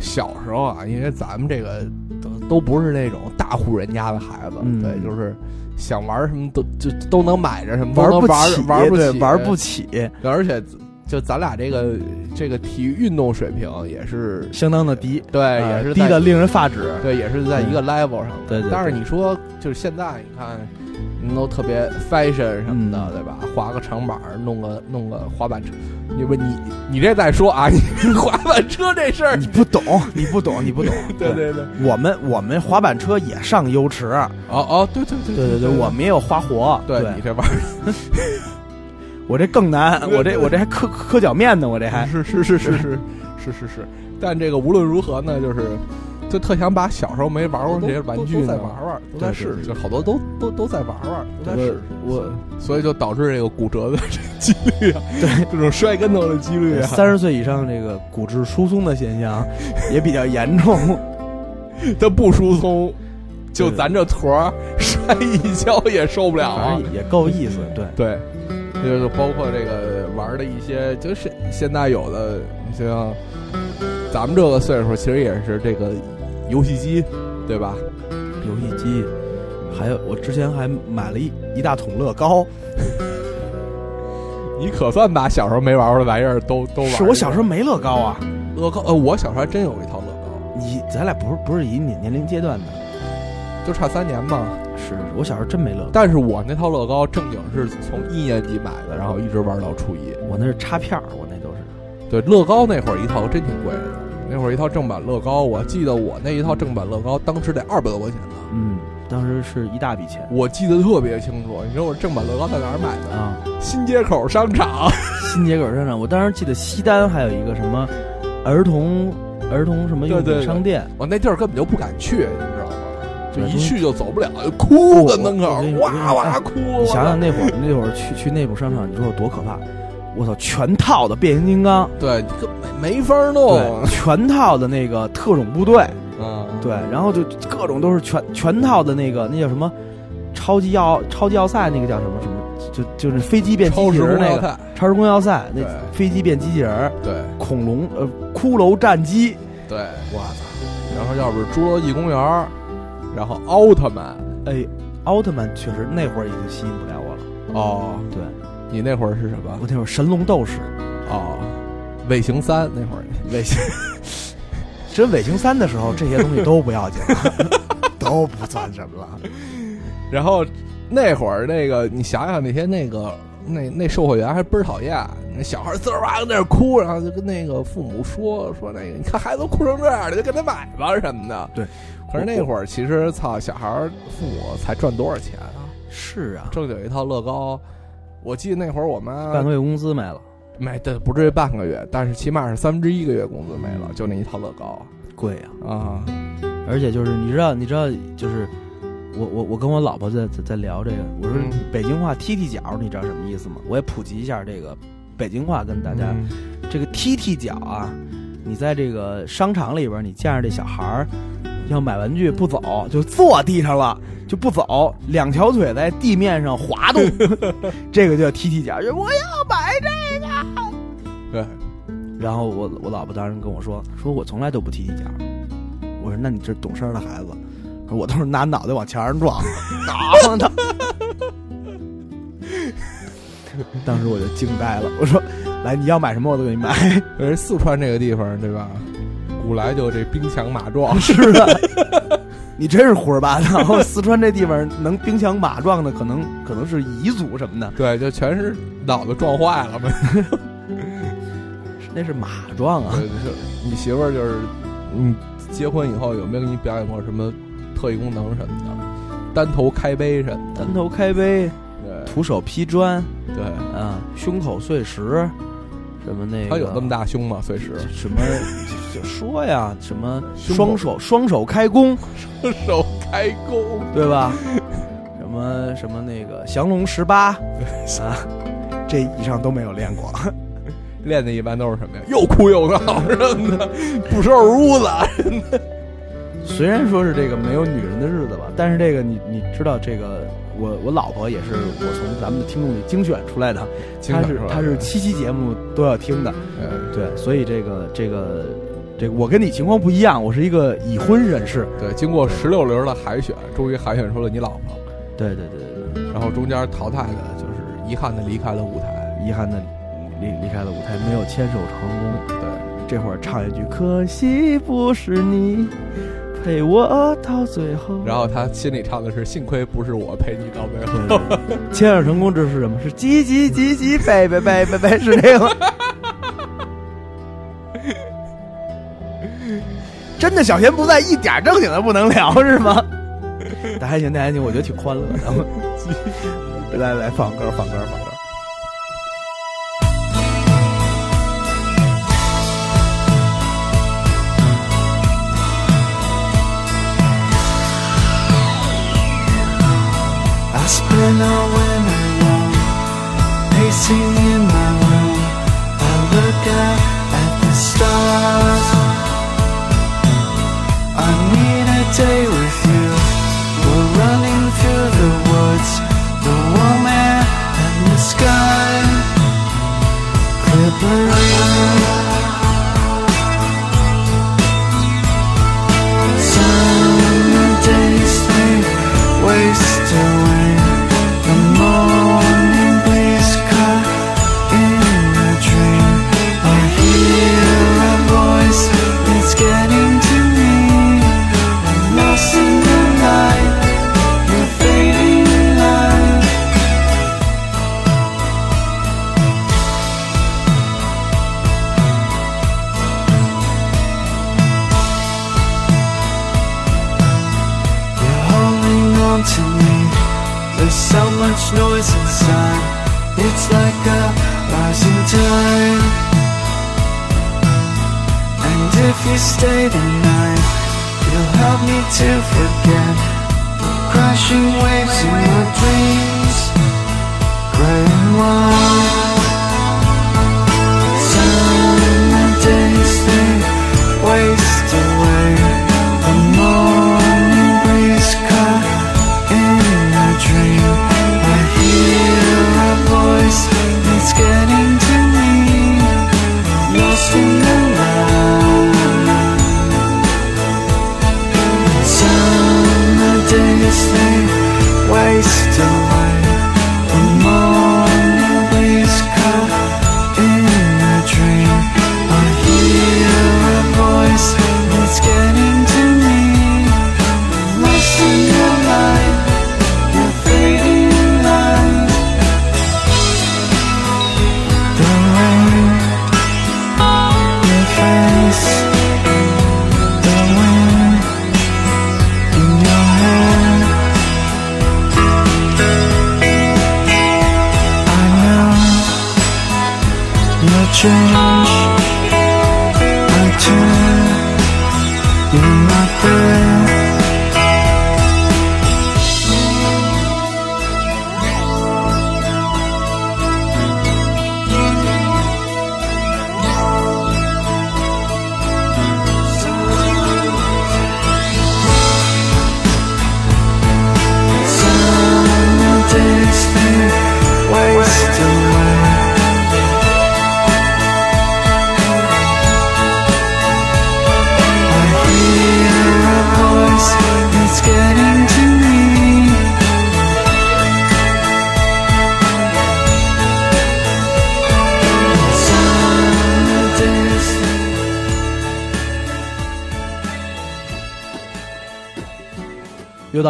小时候啊，因为咱们这个都都不是那种大户人家的孩子，嗯。对，就是想玩什么都就都能买着什么，都玩不起，对玩不起，玩不起，而且就咱俩这个这个体育运动水平也是相当的低，对，呃也是在低的令人发指。对，也是在一个 level 上。的。对对对但是你说，就是现在你看，人都特别 fashion 什么的，嗯对吧？滑个长板，弄个弄个滑板车。你不，你你这再说啊，你滑板车这事儿，你不懂，你不懂，你不懂。对对对，我们我们滑板车也上优池，哦哦，对对对对对对，我们也有花活。对对你这玩意 我这更难，我这我这还磕磕脚面呢，我这还是是是是是是是是，但这个无论如何呢，就是。就特想把小时候没玩过这些玩具呢都都再玩玩，都再试试，就好多都都都再玩玩，都再试试。我所以就导致这个骨折的这个几率啊，对这种摔跟头的几率啊，三十岁以上这个骨质疏松的现象也比较严重。它不疏松，就咱这坨儿摔一跤也受不了也够意思，对。对，就是包括这个玩的一些，就是现在有的，你像咱们这个岁数，其实也是这个游戏机，对吧？游戏机，还有我之前还买了一一大桶乐高，你可算把小时候没玩过的玩意儿都都玩。是我小时候没乐高啊。乐高，呃，我小时候还真有一套乐高，你咱俩不是不是以你年龄阶段的，就差三年嘛。是我小时候真没乐高，但是我那套乐高正经是从一年级买的，然后一直玩到初一。我那是插片儿，我那都是。对，乐高那会儿一套真挺贵的，那会儿一套正版乐高，我记得我那一套正版乐高当时得二百多块钱呢，嗯，当时是一大笔钱我记得特别清楚。你说我正版乐高在哪儿买的？啊。新街口商场。新街口商场，我当时记得西单还有一个什么儿童儿童什么用品商店，我那地儿根本就不敢去，你知道吗？就一去就走不了，就哭在门口哇哇哭。你想想那会儿那会儿去去那种商场，你说有多可怕？我操，全套的变形金刚，对，根本没法弄。对，全套的那个特种部队，嗯，对，然后就各种都是全全套的那个那叫什么？超级要超级要塞那个叫什么？什么，就就是飞机变机超时器人那个。塞。超时空要塞，那对。飞机变机器人儿，对。恐龙呃骷髅战机，对，我操！然后要不是侏罗纪公园儿，然后奥特曼。哎，奥特曼确实那会儿已经吸引不了我了。哦，对你那会儿是什么我？那会儿神龙斗士，哦，尾行三那会儿。尾行，真尾行三的时候，这些东西都不要紧了，都不算什么了。然后那会儿那个，你想想那天那个那那售货员还倍儿讨厌，那小孩滋儿哇在那儿哭，然后就跟那个父母说说那个，你看孩子都哭成这样了，就给他买吧什么的。对，可是那会儿其实操，小孩儿父母才赚多少钱啊？是啊，正经一套乐高，我记得那会儿我妈半个月工资没了，没对，不至于半个月，但是起码是三分之一个月工资没了，就那一套乐高贵啊！啊。而且就是你知道，你知道，就是我我我跟我老婆在在在聊这个，我说嗯北京话踢踢脚，你知道什么意思吗？我也普及一下这个北京话，跟大家。嗯这个踢踢脚啊，你在这个商场里边，你见着这小孩儿要买玩具不走，就坐地上了，就不走，两条腿在地面上滑动，这个叫踢踢脚，就我要买这个。对，然后我我老婆当时跟我说，说我从来都不踢踢脚。我说那你这懂事儿的孩子，我都是拿脑袋往墙上撞，当当。当时我就惊呆了，我说：“来，你要买什么我都给你买。”而 四川这个地方，对吧？古来就这兵强马壮，是的，你真是胡说八道。四川这地方能兵强马壮的，可能可能是彝族什么的，对，就全是脑子撞坏了嘛。那是马壮啊对，。就是你媳妇儿就是，嗯，结婚以后有没有给你表演过什么特异功能什么的？单头开杯什么的？单头开杯，对徒手劈砖，对，啊，胸口碎石，什么那个他有这么大胸吗？碎石什么就说呀，什么双手双手开弓，双手开弓，对吧？什么什么那个降龙十八 啊，这以上都没有练过。练的一般都是什么呀？又哭又闹什么的，不收拾屋子。虽然说是这个没有女人的日子吧，但是这个你你知道，这个我我老婆也是我从咱们的听众里精选出来的，她是她是七期节目都要听的，嗯，对，所以这个这个这个我跟你情况不一样，我是一个已婚人士，对，经过十六轮的海选，终于海选出了你老婆，对对对对对，然后中间淘汰的就是遗憾的离开了舞台。遗憾的离离开了舞台，没有牵手成功。对，这会儿唱一句，可惜不是你陪我到最后。然后他心里唱的是幸亏不是我陪你到最对后。牵手成功这是什么？是叽叽叽叽贝贝贝贝贝，是这个真的小贤不在，一点正经的不能聊是吗？那还行，那还行，我觉得挺欢乐的。来来，放歌，放歌，放歌。I spend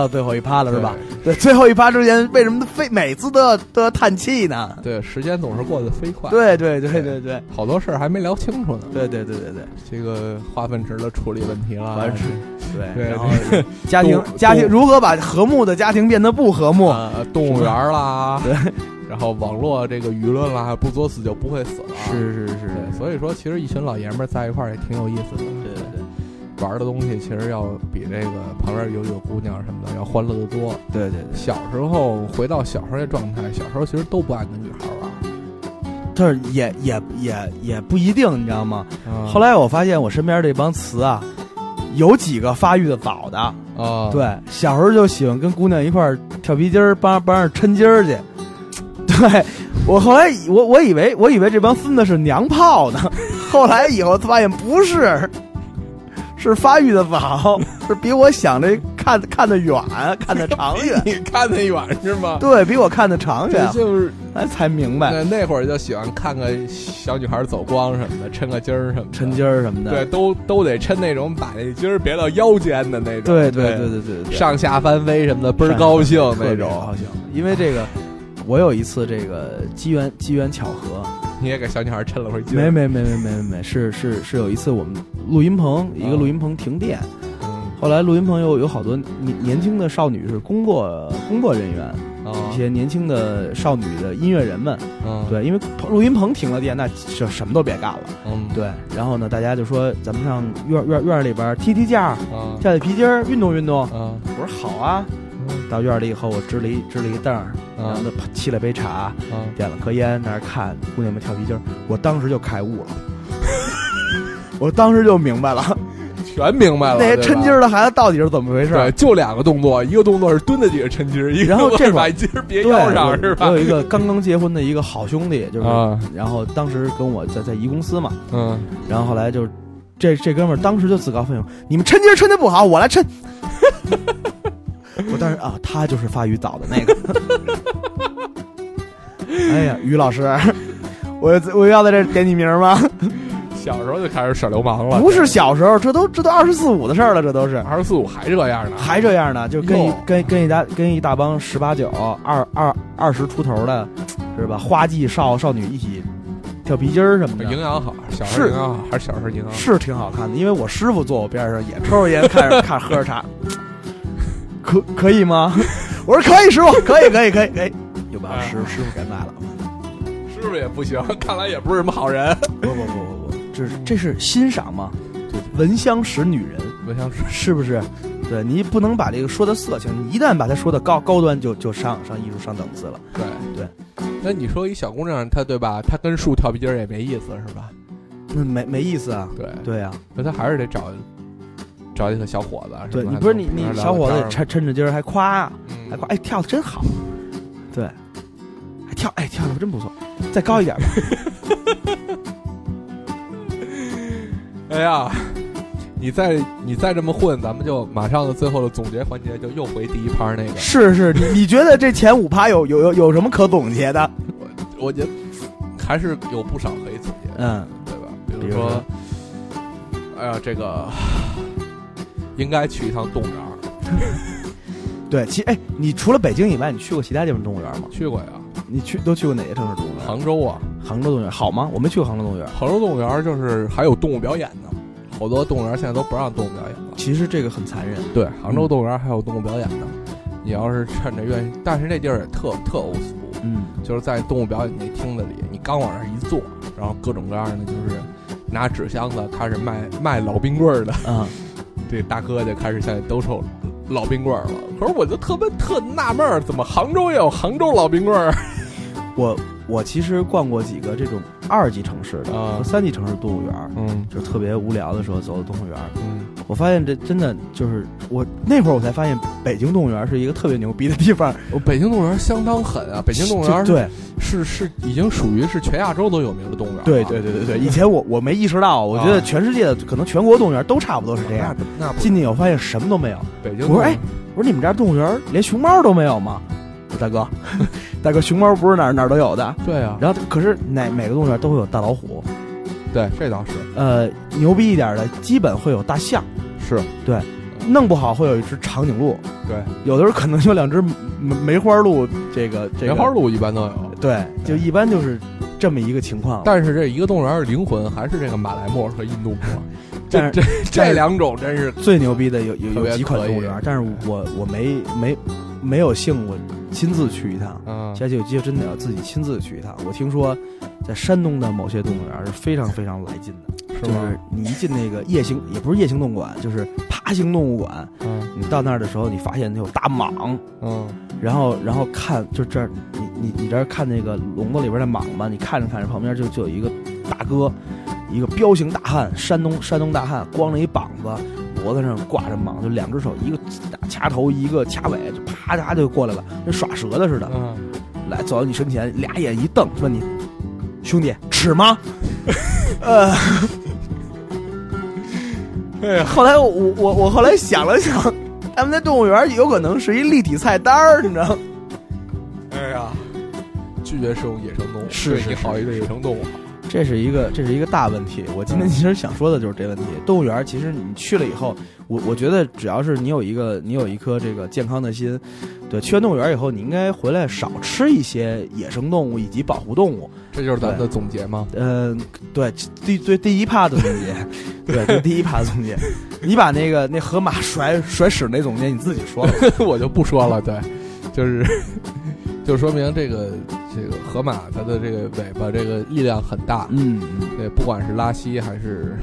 到最后一趴了，是吧？对，最后一趴之前，为什么非每次都要都要叹气呢？对，时间总是过得飞快。，对对对对对好多事儿还没聊清楚呢。对对对对对，这个化粪池的处理问题啦，完事对，对然后家庭家庭如何把和睦的家庭变得不和睦？啊，动物园啦，对然后网络这个舆论啦，不作死就不会死了。是是是，对，所以说其实一群老爷们儿在一块儿也挺有意思的。玩的东西其实要比这个旁边有有姑娘什么的要欢乐的多。对对对，小时候回到小时候的状态，小时候其实都不爱跟女孩玩。但是也也也也不一定，你知道吗？嗯后来我发现我身边这帮词啊，有几个发育的早的，啊，对，小时候就喜欢跟姑娘一块儿跳皮筋儿，帮帮着抻筋儿去。对我后来我我以为我以为这帮孙子是娘炮呢，后来以后发现不是，是发育的早，是比我想的看看得远，看得长远，你看得远是吗？对比我看得长远，就是哎才明白那那会儿就喜欢看个小女孩走光什么的，抻个筋儿什么的。抻筋儿什么的。对，都都得抻那种把那筋儿别到腰间的那种。对对对对对对对，上下翻飞什么的，倍儿高兴那种高。兴。因为这个，我有一次这个机缘机缘巧合，你也给小女孩抻了会筋儿。没没没没没没没，是是是有一次我们录音棚一个录音棚停电，嗯。后来录音棚有有好多年年轻的少女是工作工作人员，啊一些年轻的少女的音乐人们，嗯。对，因为录音棚停了电，那就什么都别干了，嗯。对。然后呢，大家就说咱们上院院院里边踢踢架，啊跳跳皮筋儿，运动运动。啊我说好啊。到院里以后，我支了一支了一个凳儿，然后呢沏了杯茶，啊点了颗烟，在那儿看姑娘们跳皮筋儿，我当时就开悟了，我当时就明白了，全明白了。那些抻筋儿的孩子到底是怎么回事对，就两个动作，一个动作是蹲在底下抻筋儿，一个动作是把筋儿别对，腰上是吧我？有一个刚刚结婚的一个好兄弟，就是，啊然后当时跟我在在一公司嘛，嗯，然后后来就这这哥们儿当时就自告奋勇，你们抻筋儿抻的不好，我来抻。我当时啊，他就是发育早的那个。哎呀，于老师，我我要在这儿点你名吗？小时候就开始耍流氓了，不是小时候，这都这都二十四五的事儿了，这都是二十四五还这样呢，还这样呢，就跟一跟跟一大跟一大帮十八九、二二二十出头的，是吧？花季少少女一起跳皮筋儿什么的，营养好，小时候是营养好还是小时候营养好？是挺好看的。因为我师傅坐我边上也抽着烟，看着看喝着茶，可可以吗？我说可以，师傅，可以，可以，可以，可以，又把师师傅给卖了。师傅也不行，看来也不是什么好人。不不不不不，这是这是欣赏嘛？闻香识女人。闻香识，是不是？对你不能把这个说的色情，你一旦把它说的高高端就，就上上艺术上档次了。对对。那你说一小姑娘，她对吧？她跟树跳皮筋儿也没意思是吧？那没没意思啊。对，对呀、那她还是得找找一个小伙子。对你不是你你小伙子天儿抻抻着劲儿还夸嗯还夸，哎跳的真好，对，还跳哎跳的真不错，再高一点吧。哎呀，你再你再这么混，咱们就马上的最后的总结环节就又回第一趴那个。是是，你你觉得这前五趴有有有有什么可总结的？我我觉得还是有不少可以总结的，嗯，对吧？比如说，哎呀，这个应该去一趟动物园儿，对，其哎，你除了北京以外，你去过其他地方动物园吗？去过呀，你去都去过哪些城市动物园？杭州啊，杭州动物园好吗？我没去过杭州动物园。杭州动物园就是还有动物表演呢，好多动物园现在都不让动物表演了。其实这个很残忍。对，杭州动物园还有动物表演呢。你要是趁着愿意，但是那地儿也特特欧俗，嗯，就是在动物表演那厅子里，你刚往那儿一坐，然后各种各样的就是拿纸箱子开始卖卖老冰棍儿的，啊，这大哥就开始向你兜售老冰棍儿了。可是我就特别特纳闷儿，怎么杭州也有杭州老冰棍儿 我我其实逛过几个这种二级城市的三级城市动物园，嗯就特别无聊的时候走的动物园。嗯，我发现这真的就是我那会儿我才发现，北京动物园是一个特别牛逼的地方。北京动物园相当狠啊！北京动物园对是是已经属于是全亚洲都有名的动物园了。对对对对对，以前我我没意识到，我觉得啊全世界的可能全国动物园都差不多是这样。那进去以后发现什么都没有。北京我说哎，我说你们家动物园连熊猫都没有吗？大哥，大哥，熊猫不是哪儿哪儿都有的。对啊，然后可是哪每个动物园都会有大老虎，对这倒是呃，牛逼一点的基本会有大象，是对弄不好会有一只长颈鹿，对，有的时候可能有两只梅梅花鹿，这个这个梅花，鹿一般都有。对，就一般就是这么一个情况。但是这一个动物园的灵魂还是这个马来貘和印度貘，这这这两种真是最牛逼的有有有几款动物园，但是我我没没没有幸过亲自去一趟，嗯，下次有机会真的要自己亲自去一趟。我听说，在山东的某些动物园是非常非常来劲的，是吗就是？你一进那个夜行，也不是夜行动物馆，就是爬行动物馆。嗯你到那儿的时候，你发现有大蟒，嗯然后然后看就这儿，你你你这儿看那个笼子里边的蟒嘛，你看着看着，旁边就就有一个大哥，一个彪形大汉，山东山东大汉，光着一膀子，脖子上挂着蟒，就两只手，一个掐头，一个掐尾，就啪嗒就过来了，跟耍蛇的似的，嗯，来走到你身前，俩眼一瞪，问你兄弟吃吗？呃。哎呀，后来我我我后来想了想，他们那动物园有可能是一立体菜单儿，你知道？哎呀，拒绝食用野生动物，是你好一个野生动物好。这是一个这是一个大问题。我今天其实想说的就是这问题。动物园其实你去了以后，我我觉得只要是你有一个你有一颗这个健康的心，对，去完动物园以后，你应该回来少吃一些野生动物以及保护动物。这就是咱们的总结吗？嗯、对，第最第一趴的总结，对，这第一趴的总结。你把那个那河马甩甩屎那总结你自己说了。我就不说了，对，就是就说明这个这个河马它的这个尾巴这个力量很大，嗯，对，不管是拉稀还是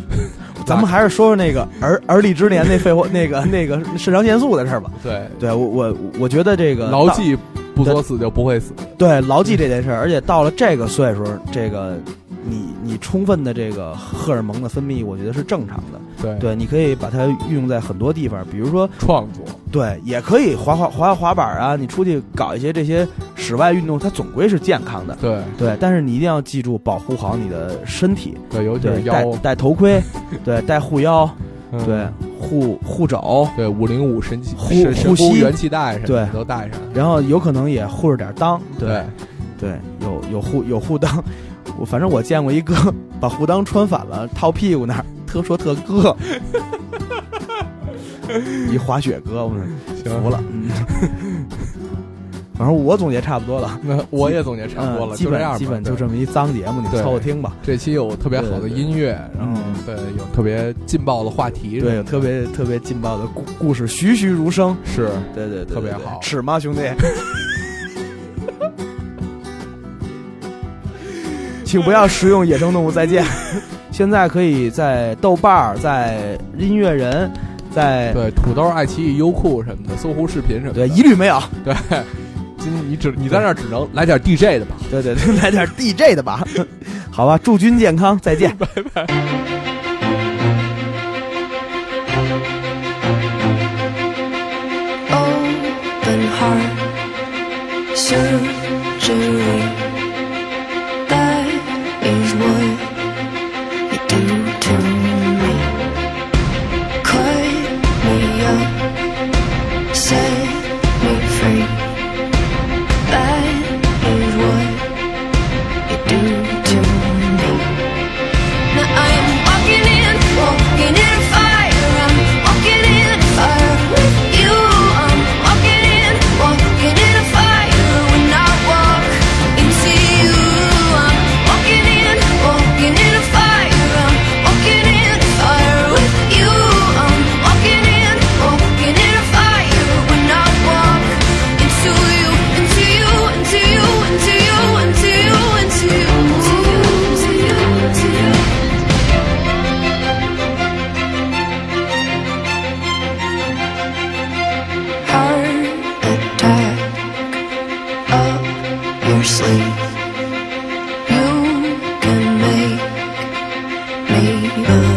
咱们还是说说那个而而立之年那废话 那个那个肾上腺素的事儿吧。对。对我我我觉得这个牢记不作死就不会死，对牢记这件事儿，而且到了这个岁数，这个你你充分的这个荷尔蒙的分泌，我觉得是正常的。对对，你可以把它运用在很多地方，比如说创作对，也可以滑滑滑滑板啊，你出去搞一些这些室外运动，它总归是健康的。对对，但是你一定要记住保护好你的身体，对，尤其，是腰，戴戴头盔，对，戴护腰，嗯对，护护肘，对五零五神气呼神神呼吸元气带什么的对都带上，然后有可能也护着点裆，对，对，有有护有护裆，我反正我见过一哥 把裤裆穿反了，套屁股那儿，特说特哥，一滑雪哥，我服了，嗯。反正我总结差不多了，那我也总结差不多了，嗯基本基本就这么一脏节目，你凑合听吧。这期有特别好的音乐，然后嗯对有特别劲爆的话题对，有特别特别劲爆的故故事，栩栩如生。是对对对，对对特别好尺吗，兄弟？请不要食用野生动物，再见。现在可以在豆瓣儿、在音乐人、在对土豆、爱奇艺、优酷什么的，搜狐视频什么的，对一律没有。对，今你只你在那儿只能来点 DJ 的吧，对对对，来点 DJ 的吧。好吧，祝君健康，再见。open you.